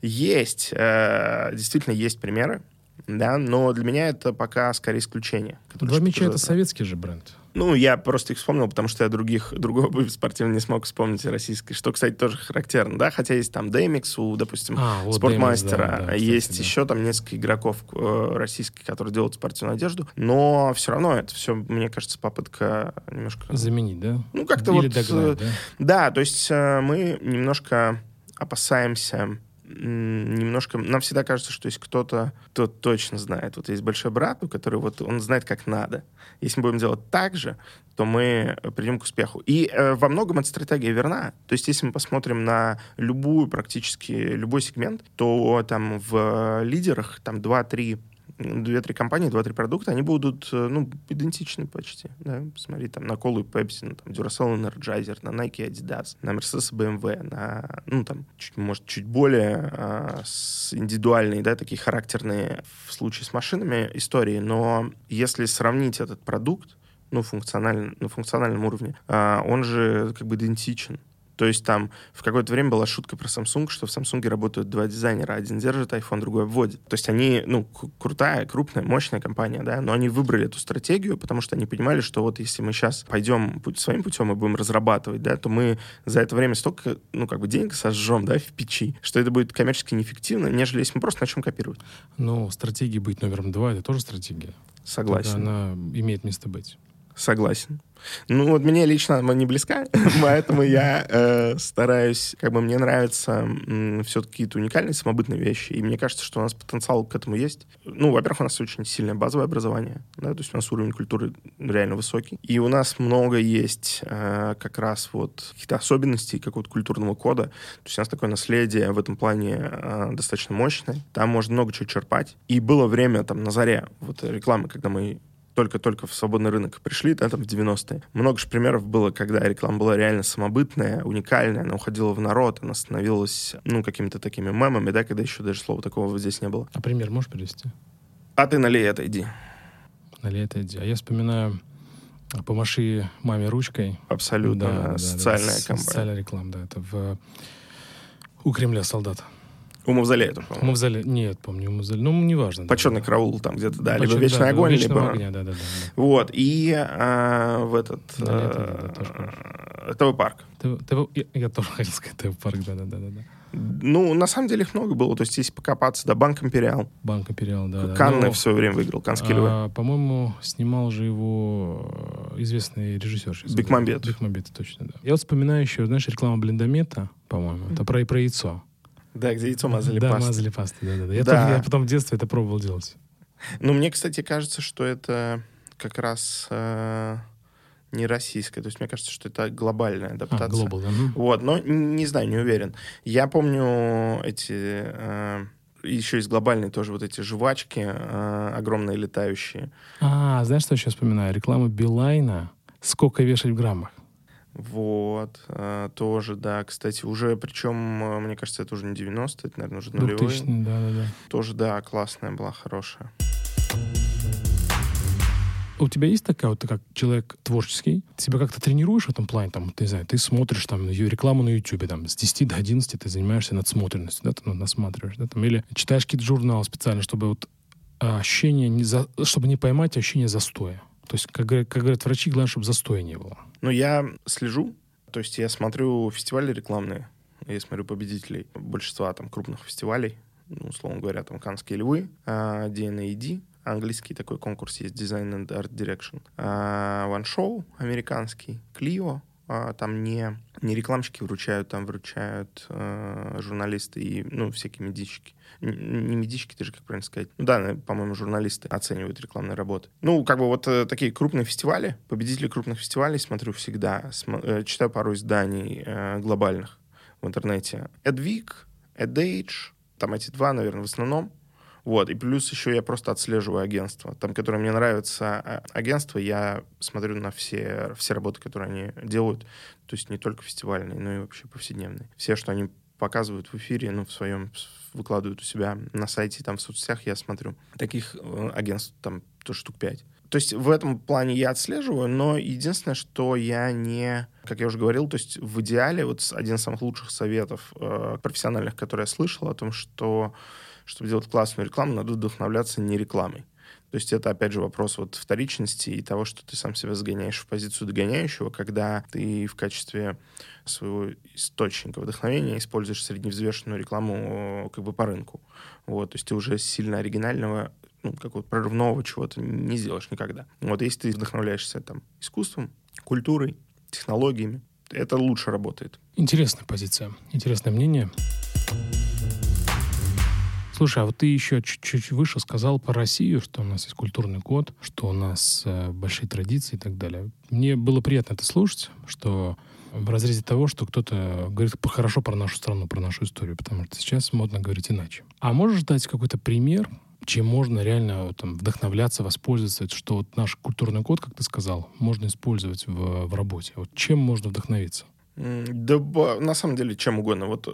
Есть, э, действительно есть примеры, да, но для меня это пока скорее исключение. Два мяча — это советский же бренд. Ну, я просто их вспомнил, потому что я других, другого обуви спортивного не смог вспомнить российской, что, кстати, тоже характерно, да, хотя есть там Демикс у, допустим, а, вот спортмастера, да, да, кстати, есть да. еще там несколько игроков э, российских, которые делают спортивную одежду, но все равно это все, мне кажется, попытка немножко... Заменить, да? Ну, как-то вот... Догнать, да? да, то есть э, мы немножко опасаемся немножко... Нам всегда кажется, что есть кто-то, кто точно знает. Вот есть большой брат, у которого вот он знает, как надо. Если мы будем делать так же, то мы придем к успеху. И э, во многом эта стратегия верна. То есть если мы посмотрим на любую, практически любой сегмент, то там в лидерах там 2-3 две-три компании, два-три продукта, они будут, э, ну, идентичны почти, да, посмотри, там, на Колу и Pepsi, на там, Duracell Energizer, на Nike Adidas, на Mercedes BMW, на, ну, там, чуть, может, чуть более а, с индивидуальные, да, такие характерные в случае с машинами истории, но если сравнить этот продукт, ну, функционально, на функциональном уровне, а, он же как бы идентичен. То есть там в какое-то время была шутка про Samsung, что в Samsung работают два дизайнера. Один держит iPhone, другой вводит. То есть они, ну, крутая, крупная, мощная компания, да, но они выбрали эту стратегию, потому что они понимали, что вот если мы сейчас пойдем путь, своим путем и будем разрабатывать, да, то мы за это время столько, ну, как бы денег сожжем, да, в печи, что это будет коммерчески неэффективно, нежели если мы просто начнем копировать. Ну, стратегия быть номером два — это тоже стратегия. Согласен. Тогда она имеет место быть. Согласен. Ну, вот мне лично она не близка, поэтому я э, стараюсь, как бы мне нравятся все-таки какие-то уникальные самобытные вещи, и мне кажется, что у нас потенциал к этому есть. Ну, во-первых, у нас очень сильное базовое образование, да, то есть у нас уровень культуры реально высокий, и у нас много есть э, как раз вот каких-то особенностей какого-то культурного кода, то есть у нас такое наследие в этом плане э, достаточно мощное, там можно много чего черпать, и было время там на заре вот рекламы, когда мы только-только в свободный рынок пришли, да, там в 90-е. Много же примеров было, когда реклама была реально самобытная, уникальная, она уходила в народ, она становилась, ну, какими-то такими мемами, да, когда еще даже слова такого здесь не было. А пример можешь привести? А ты налей это, иди. Налей это, иди. А я вспоминаю помаши маме ручкой. Абсолютно, да, да, да социальная да, компания. Социальная реклама, да, это в у Кремля солдат. У Мавзолея это, по-моему. Мавзолей, нет, помню, Мавзолей. Ну, неважно. Почетный да. караул там где-то, да. Почет, либо Вечный да, огонь, либо... Огня, да, да, да, да. Вот, и а, в этот... Да, а, это, да, ТВ-парк. ТВ, я, я тоже хотел сказать ТВ-парк, да-да-да. Ну, на самом деле их много было. То есть, если покопаться, да, Банк Империал. Банк Империал, да. Канны да. в свое время выиграл, Канские. А, по-моему, снимал же его известный режиссер. Бекмамбет. Бекмамбет, точно, да. Я вот вспоминаю еще, знаешь, реклама Блиндомета, по-моему. Это про, про яйцо. Да, где яйцо мазали да, пастой. мазали пастой, да-да-да. Я, да. я потом в детстве это пробовал делать. Ну, мне, кстати, кажется, что это как раз э, не российская. То есть мне кажется, что это глобальная а, адаптация. А, global, да. Вот, но не знаю, не уверен. Я помню эти... Э, еще есть глобальные тоже вот эти жвачки э, огромные летающие. А, знаешь, что я сейчас вспоминаю? Реклама Билайна. Сколько вешать в граммах? Вот, э, тоже, да. Кстати, уже, причем, э, мне кажется, это уже не 90 это, наверное, уже нулевые. 2000 да, да, да. Тоже, да, классная была, хорошая. У тебя есть такая вот, ты как человек творческий, ты себя как-то тренируешь в этом плане, там, ты, не знаю, ты смотришь там рекламу на YouTube, там, с 10 до 11 ты занимаешься надсмотренностью, да, ты ну, насматриваешь, да, там, или читаешь какие-то журналы специально, чтобы вот а, ощущение, не за, чтобы не поймать ощущение застоя. То есть, как, как говорят врачи, главное, чтобы застоя не было. Ну, я слежу, то есть я смотрю фестивали рекламные, я смотрю победителей большинства там крупных фестивалей, ну, условно говоря, там «Канские львы», DNAD, английский такой конкурс есть, Design and Art Direction, One Show американский, Clio, а, там не, не рекламщики вручают, там вручают э, журналисты и, ну, всякие медички. Не, медички, ты же как правильно сказать. Ну да, по-моему, журналисты оценивают рекламные работы. Ну, как бы вот э, такие крупные фестивали, победители крупных фестивалей смотрю всегда. См, э, читаю пару изданий э, глобальных в интернете. Edweek, EdAge, там эти два, наверное, в основном. Вот, и плюс еще я просто отслеживаю агентство. Там, которое мне нравится а, агентство, я смотрю на все, все работы, которые они делают. То есть не только фестивальные, но и вообще повседневные. Все, что они показывают в эфире, ну, в своем, выкладывают у себя на сайте, там, в соцсетях, я смотрю. Таких э, агентств там тоже штук пять. То есть в этом плане я отслеживаю, но единственное, что я не, как я уже говорил, то есть в идеале вот один из самых лучших советов э, профессиональных, которые я слышал, о том, что чтобы делать классную рекламу, надо вдохновляться не рекламой. То есть это, опять же, вопрос вот вторичности и того, что ты сам себя загоняешь в позицию догоняющего, когда ты в качестве своего источника вдохновения используешь средневзвешенную рекламу как бы по рынку. Вот, то есть ты уже сильно оригинального ну, какого-то прорывного чего-то не сделаешь никогда. Вот если ты вдохновляешься там искусством, культурой, технологиями, это лучше работает. Интересная позиция, интересное мнение. Слушай, а вот ты еще чуть-чуть выше сказал про Россию, что у нас есть культурный код, что у нас э, большие традиции и так далее. Мне было приятно это слушать, что в разрезе того, что кто-то говорит хорошо про нашу страну, про нашу историю, потому что сейчас модно говорить иначе. А можешь дать какой-то пример, чем можно реально там, вдохновляться, воспользоваться, что вот наш культурный код, как ты сказал, можно использовать в, в работе. Вот чем можно вдохновиться? Да, на самом деле, чем угодно. Вот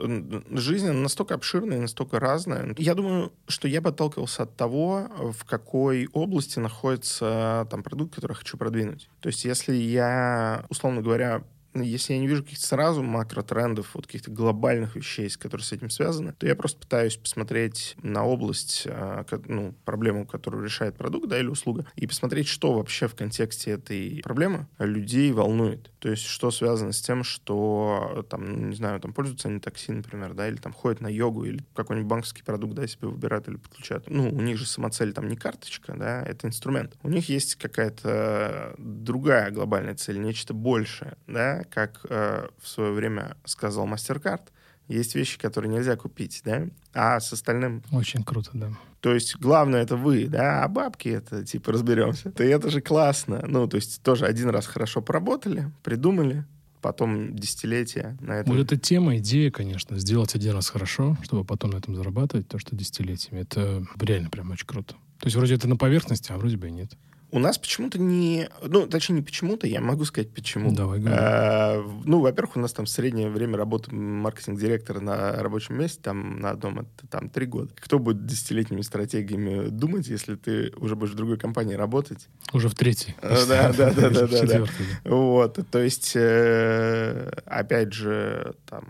жизнь настолько обширная, настолько разная. Я думаю, что я бы отталкивался от того, в какой области находится там продукт, который я хочу продвинуть. То есть, если я, условно говоря, если я не вижу каких-то сразу макротрендов, вот каких-то глобальных вещей, которые с этим связаны, то я просто пытаюсь посмотреть на область, а, ну, проблему, которую решает продукт, да, или услуга, и посмотреть, что вообще в контексте этой проблемы людей волнует. То есть, что связано с тем, что, там, ну, не знаю, там, пользуются они такси, например, да, или там ходят на йогу, или какой-нибудь банковский продукт, да, себе выбирают или подключают. Ну, у них же самоцель там не карточка, да, это инструмент. У них есть какая-то другая глобальная цель, нечто большее, да, как э, в свое время сказал MasterCard, есть вещи, которые нельзя купить, да, а с остальным... Очень круто, да. То есть главное это вы, да, а бабки это типа разберемся. То это же классно. Ну, то есть тоже один раз хорошо поработали, придумали, потом десятилетия на этом. Вот эта тема, идея, конечно, сделать один раз хорошо, чтобы потом на этом зарабатывать, то, что десятилетиями, это реально прям очень круто. То есть вроде это на поверхности, а вроде бы и нет. У нас почему-то не... Ну, точнее, не почему-то, я могу сказать, почему. Давай, говори. А, ну, во-первых, у нас там среднее время работы маркетинг-директора на рабочем месте, там, на одном, это там три года. Кто будет десятилетними стратегиями думать, если ты уже будешь в другой компании работать? Уже в третьей. Да, да, да, да, да. Вот, то есть, э, опять же, там,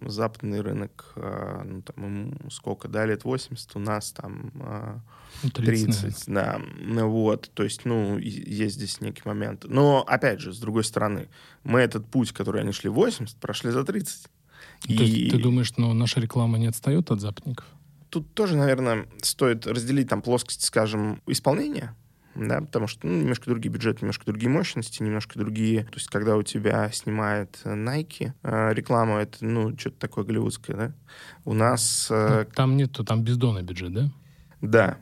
западный рынок, а, ну, там, сколько, да, лет 80, у нас там 30, 30 да. Ну, вот, то есть, ну, есть здесь некий момент. Но, опять же, с другой стороны, мы этот путь, который они шли 80, прошли за 30. То и... есть ты думаешь, ну, наша реклама не отстает от западников? Тут тоже, наверное, стоит разделить там плоскости, скажем, исполнения, да, потому что ну, немножко другие бюджеты, немножко другие мощности, немножко другие. То есть, когда у тебя снимает Nike э, рекламу, это, ну, что-то такое голливудское, да? У нас... Э, ну, там нету, там бездонный бюджет, да? Да,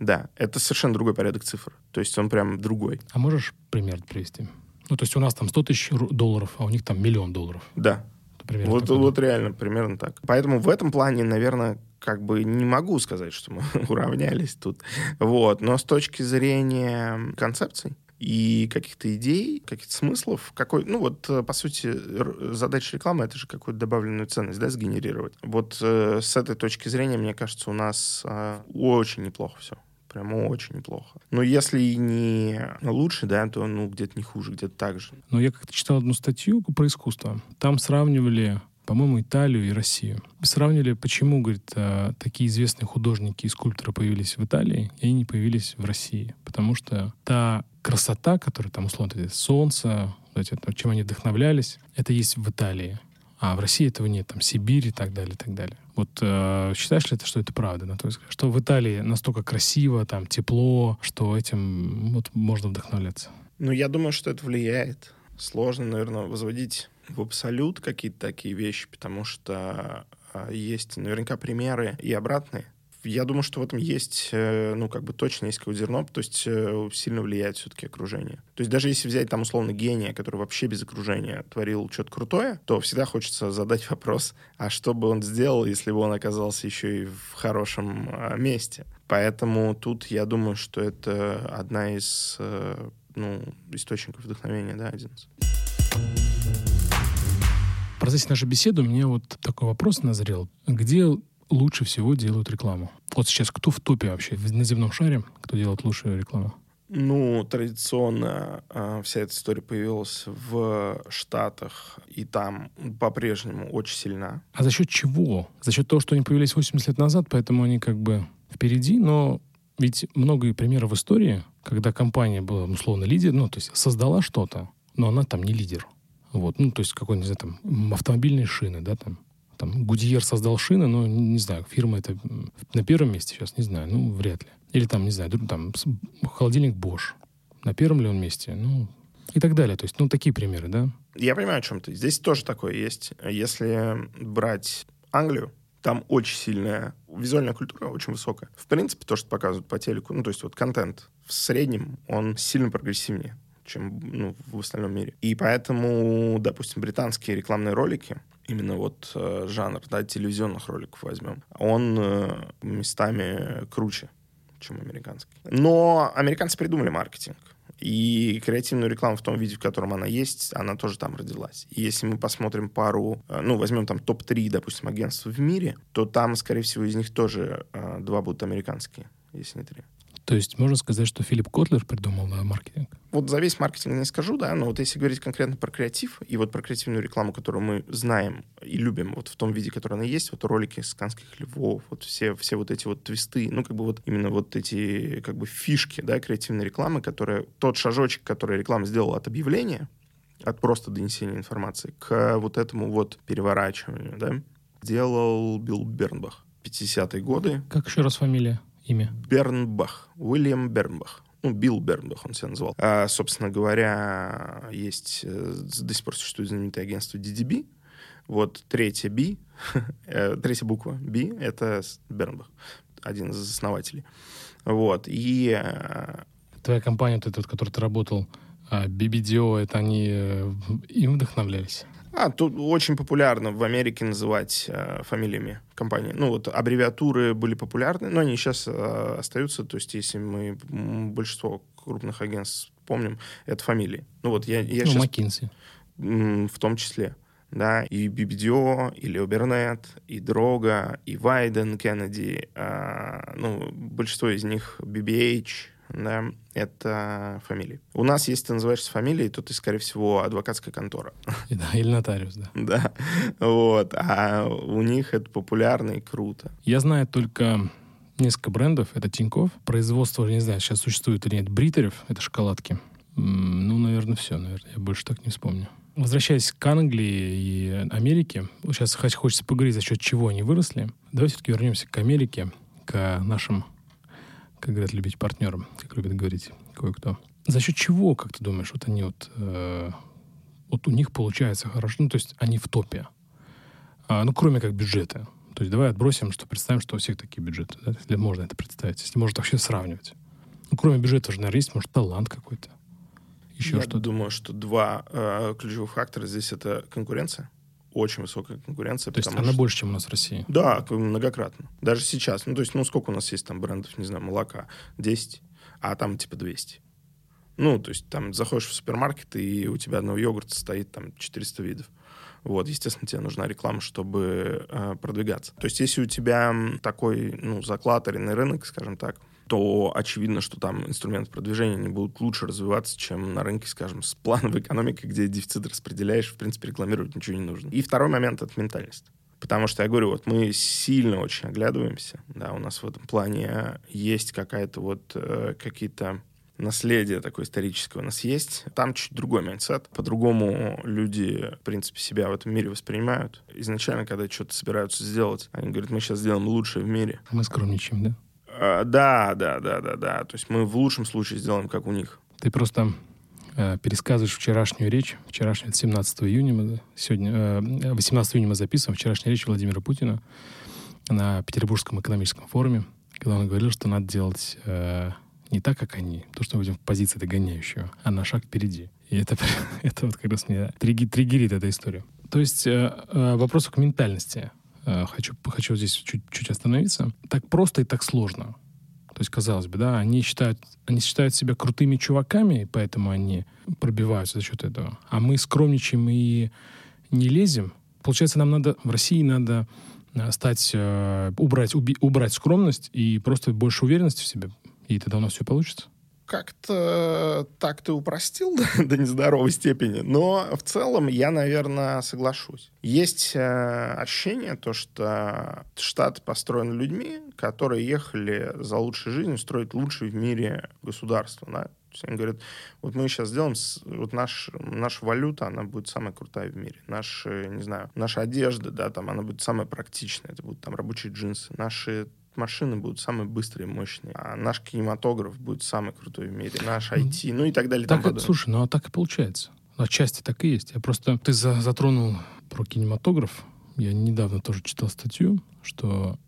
да, это совершенно другой порядок цифр. То есть он прям другой. А можешь пример привести? Ну, то есть у нас там 100 тысяч долларов, а у них там миллион долларов. Да. Вот, вот реально, примерно так. Поэтому в этом плане, наверное, как бы не могу сказать, что мы уравнялись тут. Вот. Но с точки зрения концепций, и каких-то идей, каких-то смыслов, какой, ну вот, э, по сути, задача рекламы — это же какую-то добавленную ценность, да, сгенерировать. Вот э, с этой точки зрения, мне кажется, у нас э, очень неплохо все. Прямо очень неплохо. Но если не лучше, да, то ну где-то не хуже, где-то так же. Но я как-то читал одну статью про искусство. Там сравнивали по-моему, Италию и Россию. Сравнили, почему, говорит, э, такие известные художники и скульпторы появились в Италии, и не появились в России. Потому что та красота, которая там, условно, солнце, чем они вдохновлялись, это есть в Италии. А в России этого нет, там Сибирь и так далее, и так далее. Вот э, считаешь ли ты, что это правда, на твой взгляд? Что в Италии настолько красиво, там тепло, что этим вот можно вдохновляться? Ну, я думаю, что это влияет. Сложно, наверное, возводить в абсолют какие-то такие вещи, потому что э, есть наверняка примеры и обратные. Я думаю, что в этом есть, э, ну, как бы точно есть какое-то зерно, то есть э, сильно влияет все-таки окружение. То есть даже если взять там условно гения, который вообще без окружения творил что-то крутое, то всегда хочется задать вопрос, а что бы он сделал, если бы он оказался еще и в хорошем э, месте? Поэтому тут я думаю, что это одна из ну, источников вдохновения, да, один из. Процессе нашей беседы у меня вот такой вопрос назрел. Где лучше всего делают рекламу? Вот сейчас кто в топе вообще на земном шаре, кто делает лучшую рекламу? Ну, традиционно э, вся эта история появилась в Штатах, и там по-прежнему очень сильна. А за счет чего? За счет того, что они появились 80 лет назад, поэтому они как бы впереди, но ведь много примеров в истории, когда компания была, условно, лидер, ну, то есть создала что-то, но она там не лидер. Вот, ну, то есть какой, не знаю, там, автомобильные шины, да, там, там, Гудьер создал шины, но, не, знаю, фирма это на первом месте сейчас, не знаю, ну, вряд ли. Или там, не знаю, там, холодильник Bosch. На первом ли он месте? Ну, и так далее. То есть, ну, такие примеры, да? Я понимаю, о чем ты. Здесь тоже такое есть. Если брать Англию, там очень сильная визуальная культура, очень высокая. В принципе, то, что показывают по телеку, ну, то есть вот контент в среднем, он сильно прогрессивнее чем ну, в остальном мире. И поэтому, допустим, британские рекламные ролики, именно вот э, жанр, да, телевизионных роликов возьмем, он э, местами круче, чем американский. Но американцы придумали маркетинг. И креативную рекламу в том виде, в котором она есть, она тоже там родилась. И если мы посмотрим пару, э, ну, возьмем там топ-3, допустим, агентств в мире, то там, скорее всего, из них тоже э, два будут американские, если не три. То есть можно сказать, что Филипп Котлер придумал да, маркетинг? Вот за весь маркетинг не скажу, да, но вот если говорить конкретно про креатив и вот про креативную рекламу, которую мы знаем и любим вот в том виде, который она есть, вот ролики с канских львов, вот все, все вот эти вот твисты, ну, как бы вот именно вот эти как бы фишки, да, креативной рекламы, которая, тот шажочек, который реклама сделала от объявления, от просто донесения информации к вот этому вот переворачиванию, да, делал Билл Бернбах. 50-е годы. Как еще раз фамилия, имя? Бернбах. Уильям Бернбах. Ну, Билл Бернбах он себя называл. А, собственно говоря, есть, э, до сих пор существует знаменитое агентство DDB. Вот третья B, э, третья буква B — это Бернбах, один из основателей. Вот, и... Э, Твоя компания, вот эта, которой ты работал, BBDO, это они им вдохновлялись? А, тут очень популярно в Америке называть э, фамилиями компании. Ну, вот аббревиатуры были популярны, но они сейчас э, остаются. То есть, если мы большинство крупных агентств помним, это фамилии. Ну, вот я, я ну, сейчас... McKinsey. В том числе. Да, и BBDO, и Лео Бернет, и Дрога, и Вайден Кеннеди, э, ну, большинство из них BBH, да, это фамилии. У нас, если ты называешься фамилией, то ты, скорее всего, адвокатская контора. Да, или нотариус, да. Да, вот. А у них это популярно и круто. Я знаю только несколько брендов. Это Тинькофф. Производство, не знаю, сейчас существует или нет, бритерев, это шоколадки. Ну, наверное, все, наверное. Я больше так не вспомню. Возвращаясь к Англии и Америке, сейчас хочется поговорить, за счет чего они выросли. Давайте все-таки вернемся к Америке, к нашим как говорят, любить партнером, как любит говорить кое-кто. За счет чего, как ты думаешь, вот они вот, э, вот у них получается хорошо, ну, то есть они в топе. А, ну, кроме как бюджета. То есть давай отбросим, что представим, что у всех такие бюджеты, да, если можно это представить, если можно вообще сравнивать. Ну, кроме бюджета же, наверное, есть, может, талант какой-то. Еще Я что-то. думаю, что два э, ключевых фактора здесь это конкуренция очень высокая конкуренция. То есть она что... больше, чем у нас в России? Да, многократно. Даже сейчас. Ну, то есть, ну, сколько у нас есть там брендов, не знаю, молока? 10, а там типа 200. Ну, то есть там заходишь в супермаркет, и у тебя одного йогурта стоит там 400 видов. Вот, естественно, тебе нужна реклама, чтобы э, продвигаться. То есть, если у тебя такой, ну, заклаттеренный рынок, скажем так, то очевидно, что там инструменты продвижения не будут лучше развиваться, чем на рынке, скажем, с плановой экономикой, где дефицит распределяешь, в принципе, рекламировать ничего не нужно. И второй момент — это ментальность. Потому что я говорю, вот мы сильно очень оглядываемся, да, у нас в этом плане есть какая-то вот э, какие-то наследие такое историческое у нас есть. Там чуть другой майндсет. По-другому люди, в принципе, себя в этом мире воспринимают. Изначально, когда что-то собираются сделать, они говорят, мы сейчас сделаем лучшее в мире. Мы скромничаем, да? А, да, да, да, да, да. То есть мы в лучшем случае сделаем, как у них. Ты просто э, пересказываешь вчерашнюю речь. Вчерашнюю, 17 июня мы сегодня, э, 18 июня мы записываем. Вчерашняя речь Владимира Путина на Петербургском экономическом форуме, когда он говорил, что надо делать э, не так, как они, то, что мы будем в позиции догоняющего, а на шаг впереди. И это, это вот как раз меня триггерит эта история. То есть э, э, вопрос к ментальности. Э, хочу, хочу здесь чуть-чуть остановиться. Так просто и так сложно. То есть, казалось бы, да, они считают, они считают себя крутыми чуваками, и поэтому они пробиваются за счет этого. А мы скромничаем и не лезем. Получается, нам надо, в России надо э, стать, э, убрать, уби, убрать скромность и просто больше уверенности в себе. И тогда у нас все получится как-то так ты упростил до, до нездоровой степени, но в целом я, наверное, соглашусь. Есть э, ощущение, то, что штат построен людьми, которые ехали за лучшей жизнью строить лучшее в мире государство. Да? То есть они говорят, вот мы сейчас сделаем, вот наш, наша валюта, она будет самая крутая в мире. Наши, не знаю, наша одежда, да, там, она будет самая практичная. Это будут там рабочие джинсы. Наши машины будут самые быстрые мощные, а наш кинематограф будет самый крутой в мире, наш IT, ну и так далее. Так, это, слушай, ну а так и получается. Отчасти так и есть. Я просто... Ты за, затронул про кинематограф. Я недавно тоже читал статью, что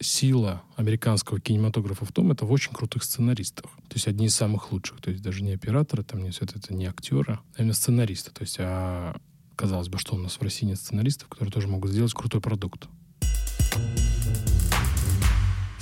сила американского кинематографа в том, это в очень крутых сценаристах. То есть одни из самых лучших. То есть даже не операторы, там не все это, это не актеры, а именно сценаристы. То есть, а казалось бы, что у нас в России нет сценаристов, которые тоже могут сделать крутой продукт.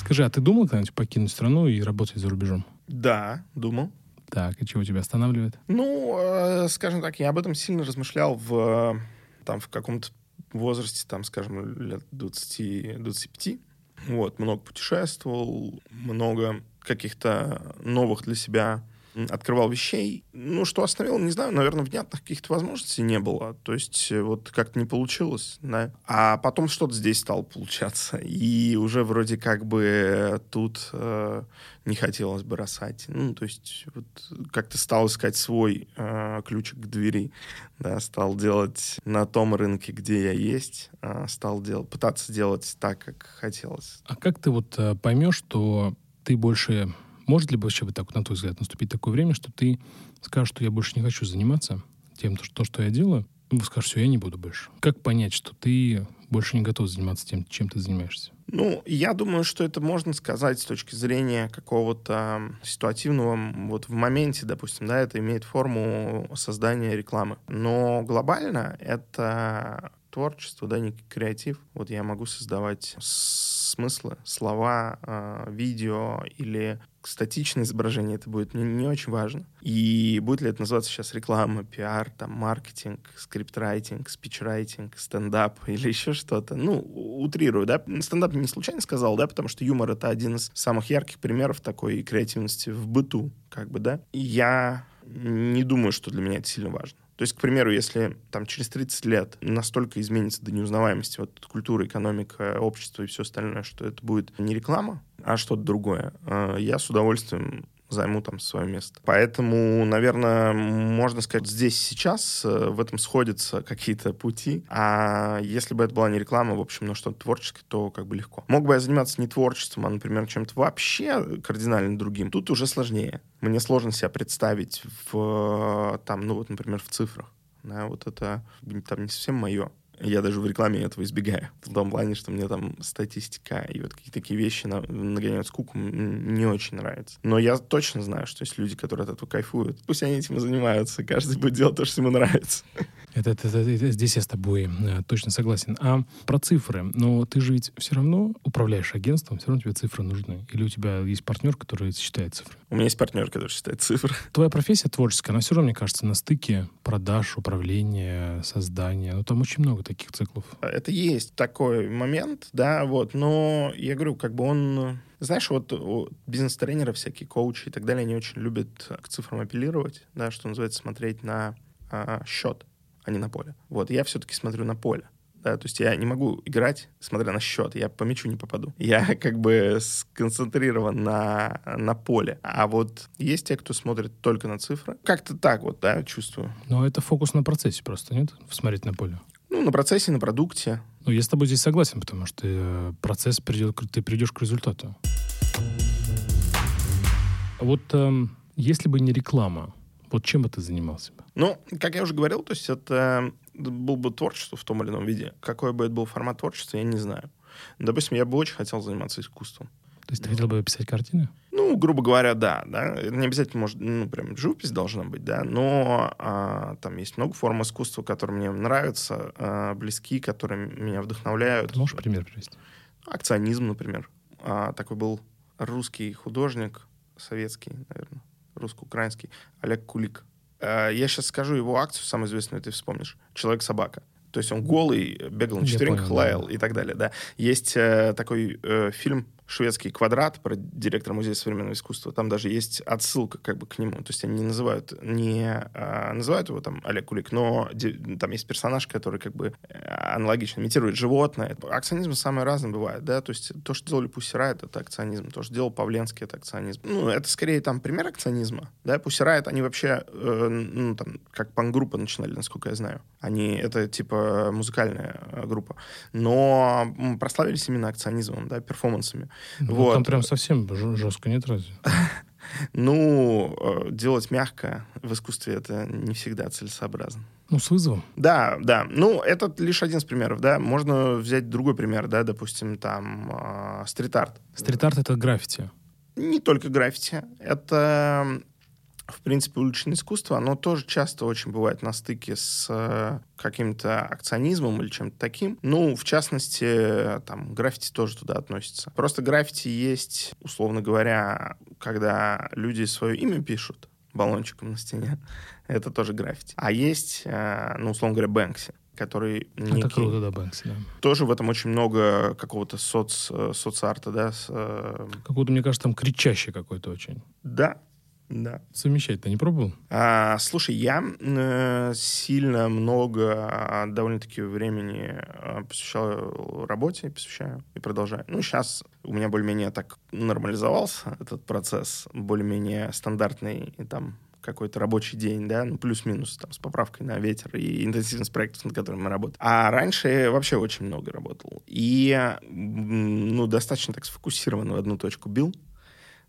Скажи, а ты думал когда-нибудь покинуть страну и работать за рубежом? Да, думал. Так, и чего тебя останавливает? Ну, э, скажем так, я об этом сильно размышлял в, там, в каком-то возрасте, там, скажем, лет 20-25. Вот, много путешествовал, много каких-то новых для себя открывал вещей. Ну, что остановил, не знаю, наверное, внятных каких-то возможностей не было. То есть э, вот как-то не получилось, да. А потом что-то здесь стало получаться. И уже вроде как бы тут э, не хотелось бросать. Ну, то есть вот как-то стал искать свой э, ключик к двери, да, стал делать на том рынке, где я есть, э, стал делать, пытаться делать так, как хотелось. А как ты вот э, поймешь, что ты больше может ли вообще, вот так, на твой взгляд, наступить такое время, что ты скажешь, что я больше не хочу заниматься тем, то, что я делаю, ну, скажешь, все, я не буду больше. Как понять, что ты больше не готов заниматься тем, чем ты занимаешься? Ну, я думаю, что это можно сказать с точки зрения какого-то ситуативного, вот в моменте, допустим, да, это имеет форму создания рекламы. Но глобально это творчество, да, некий креатив. Вот я могу создавать смыслы, слова, э, видео или статичное изображение, это будет не, не очень важно. И будет ли это называться сейчас реклама, пиар, там, маркетинг, скриптрайтинг, спичрайтинг, стендап или еще что-то. Ну, утрирую, да. Стендап не случайно сказал, да, потому что юмор — это один из самых ярких примеров такой креативности в быту, как бы, да. И я не думаю, что для меня это сильно важно. То есть, к примеру, если там через 30 лет настолько изменится до неузнаваемости вот культура, экономика, общество и все остальное, что это будет не реклама, а что-то другое, э, я с удовольствием займу там свое место. Поэтому, наверное, можно сказать, здесь сейчас э, в этом сходятся какие-то пути. А если бы это была не реклама, в общем, но что-то творческое, то как бы легко. Мог бы я заниматься не творчеством, а, например, чем-то вообще кардинально другим. Тут уже сложнее. Мне сложно себя представить в, там, ну вот, например, в цифрах. Да, вот это там не совсем мое. Я даже в рекламе этого избегаю. В том плане, что мне там статистика и вот какие-то такие вещи на, нагоняют скуку, не очень нравится. Но я точно знаю, что есть люди, которые от этого кайфуют. Пусть они этим и занимаются. Каждый будет делать то, что ему нравится. Это, это, это, это, здесь я с тобой э, точно согласен. А про цифры. Но ты же ведь все равно управляешь агентством, все равно тебе цифры нужны. Или у тебя есть партнер, который считает цифры? У меня есть партнер, который считает цифры. Твоя профессия творческая, она все равно, мне кажется, на стыке продаж, управления, создания. Ну, там очень много таких циклов. Это есть такой момент, да, вот. Но я говорю, как бы он знаешь, вот бизнес-тренеры, всякие коучи и так далее, они очень любят к цифрам апеллировать, да, что называется, смотреть на а, счет а не на поле. Вот, я все-таки смотрю на поле. Да, то есть я не могу играть, смотря на счет, я по мячу не попаду. Я как бы сконцентрирован на, на поле. А вот есть те, кто смотрит только на цифры. Как-то так вот, да, чувствую. Но это фокус на процессе просто, нет? Смотреть на поле. Ну, на процессе, на продукте. Ну, я с тобой здесь согласен, потому что э, процесс придет, ты придешь к результату. Вот э, если бы не реклама, вот чем бы ты занимался бы? Ну, как я уже говорил, то есть это был бы творчество в том или ином виде. Какой бы это был формат творчества, я не знаю. Допустим, я бы очень хотел заниматься искусством. То есть ты хотел бы писать картины? Ну, грубо говоря, да, да. Это не обязательно может, ну, прям живопись должна быть, да, но а, там есть много форм искусства, которые мне нравятся, а, близки, которые меня вдохновляют. Ты можешь пример привести? Акционизм, например. А, такой был русский художник, советский, наверное, русско-украинский, Олег Кулик. Э, я сейчас скажу его акцию, самую известную, ты вспомнишь. «Человек-собака». То есть он голый, бегал на четвереньках, лаял да. и так далее. Да. Есть э, такой э, фильм шведский квадрат про директора музея современного искусства. Там даже есть отсылка как бы к нему. То есть они не называют, не а, называют его там Олег Кулик, но де, там есть персонаж, который как бы э, аналогично имитирует животное. Акционизм самое разное бывает, да, то есть то, что делали Пуссирайт, это акционизм, то, что делал Павленский, это акционизм. Ну, это скорее там пример акционизма, да, Пуссирайт, они вообще, э, ну, там, как панк-группа начинали, насколько я знаю. Они, это типа музыкальная э, группа, но прославились именно акционизмом, да, перформансами. Ну, вот. Там прям совсем жестко, нет разве? Ну, э, делать мягко в искусстве это не всегда целесообразно. Ну, с вызовом. Да, да. Ну, это лишь один из примеров, да. Можно взять другой пример, да, допустим, там, э, стрит-арт. Стрит-арт — это граффити. Не только граффити. Это в принципе, уличное искусство, оно тоже часто очень бывает на стыке с э, каким-то акционизмом или чем-то таким. Ну, в частности, там, граффити тоже туда относится. Просто граффити есть, условно говоря, когда люди свое имя пишут баллончиком на стене. Это тоже граффити. А есть, э, ну, условно говоря, Бэнкси который некий... Это круто, да, Бэнкси, да. Тоже в этом очень много какого-то соц, э, соцарта, да. С. Какого-то, мне кажется, там кричащий какой-то очень. Да, да. Совмещать ты не пробовал? А, слушай, я э, сильно много, а, довольно-таки времени э, посвящал работе, посвящаю и продолжаю. Ну, сейчас у меня более-менее так нормализовался этот процесс, более-менее стандартный, и там какой-то рабочий день, да, ну, плюс-минус, там, с поправкой на ветер и интенсивность проектов, над которыми мы работаем. А раньше вообще очень много работал. И, ну, достаточно так сфокусированно в одну точку бил,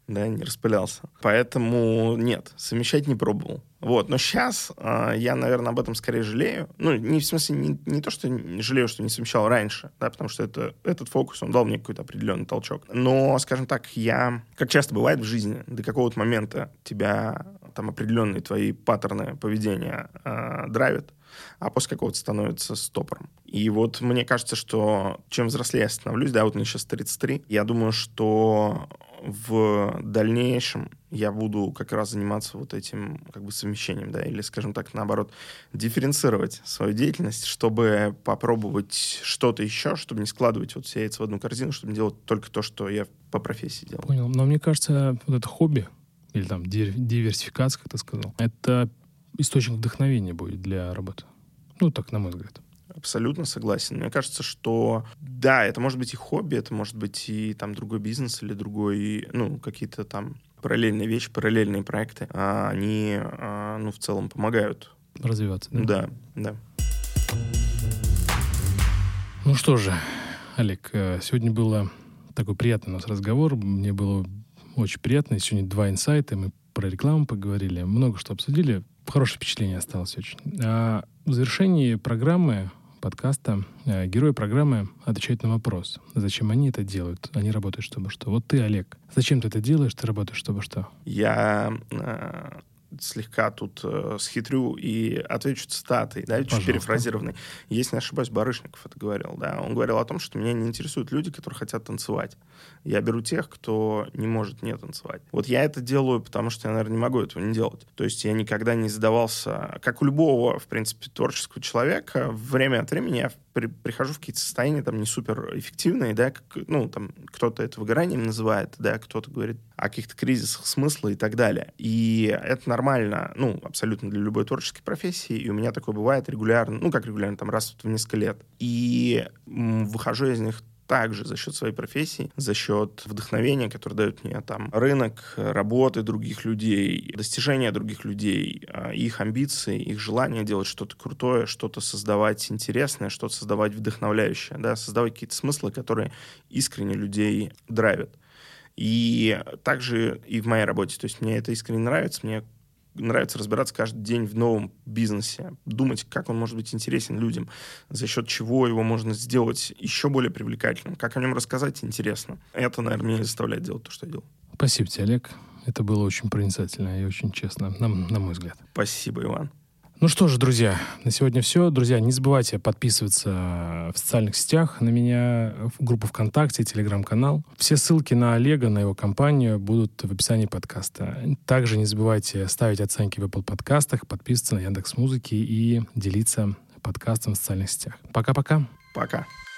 да, не распылялся. Поэтому нет, совмещать не пробовал. Вот, но сейчас э, я, наверное, об этом скорее жалею. Ну, не в смысле, не, не то, что жалею, что не совмещал раньше, да, потому что это, этот фокус, он дал мне какой-то определенный толчок. Но, скажем так, я, как часто бывает в жизни, до какого-то момента тебя там определенные твои паттерны поведения э, драйвят, а после какого-то становится стопором. И вот мне кажется, что чем взрослее я становлюсь, да, вот мне сейчас 33, я думаю, что в дальнейшем я буду как раз заниматься вот этим как бы совмещением, да, или, скажем так, наоборот, дифференцировать свою деятельность, чтобы попробовать что-то еще, чтобы не складывать вот все яйца в одну корзину, чтобы делать только то, что я по профессии делаю. Понял. Но мне кажется, вот это хобби, или там диверсификация, как ты сказал, это источник вдохновения будет для работы. Ну, так, на мой взгляд. Абсолютно согласен. Мне кажется, что да, это может быть и хобби, это может быть и там другой бизнес или другой, ну, какие-то там параллельные вещи, параллельные проекты. А они, а, ну, в целом помогают. Развиваться, да? Да, да. Ну что же, Олег, э, сегодня было такой приятный у нас разговор. Мне было очень приятно. Сегодня два инсайта. Мы про рекламу поговорили, много что обсудили. Хорошее впечатление осталось очень. А в завершении программы подкаста э, герои программы отвечают на вопрос, зачем они это делают. Они работают, чтобы что. Вот ты, Олег, зачем ты это делаешь, ты работаешь, чтобы что? Я э, слегка тут э, схитрю и отвечу цитатой, да, чуть перефразированной. Если не ошибаюсь, Барышников это говорил, да. Он говорил о том, что меня не интересуют люди, которые хотят танцевать. Я беру тех, кто не может не танцевать. Вот я это делаю, потому что я, наверное, не могу этого не делать. То есть я никогда не задавался, как у любого, в принципе, творческого человека, время от времени я при, прихожу в какие-то состояния там не супер эффективные, да, как, ну, там кто-то это выгоранием называет, да, кто-то говорит о каких-то кризисах смысла и так далее. И это нормально, ну, абсолютно для любой творческой профессии, и у меня такое бывает регулярно, ну, как регулярно, там, раз в несколько лет. И выхожу из них также за счет своей профессии, за счет вдохновения, которое дает мне там рынок, работы других людей, достижения других людей, а, их амбиции, их желание делать что-то крутое, что-то создавать интересное, что-то создавать вдохновляющее, да, создавать какие-то смыслы, которые искренне людей драйвят. И также и в моей работе. То есть мне это искренне нравится, мне нравится разбираться каждый день в новом бизнесе, думать, как он может быть интересен людям, за счет чего его можно сделать еще более привлекательным, как о нем рассказать интересно. Это, наверное, меня заставляет делать то, что я делаю. Спасибо тебе, Олег. Это было очень проницательно и очень честно, на, на мой взгляд. Спасибо, Иван. Ну что ж, друзья, на сегодня все. Друзья, не забывайте подписываться в социальных сетях на меня, в группу ВКонтакте, Телеграм-канал. Все ссылки на Олега, на его компанию будут в описании подкаста. Также не забывайте ставить оценки в Apple подкастах, подписываться на Яндекс Музыки и делиться подкастом в социальных сетях. Пока-пока. Пока. -пока. Пока.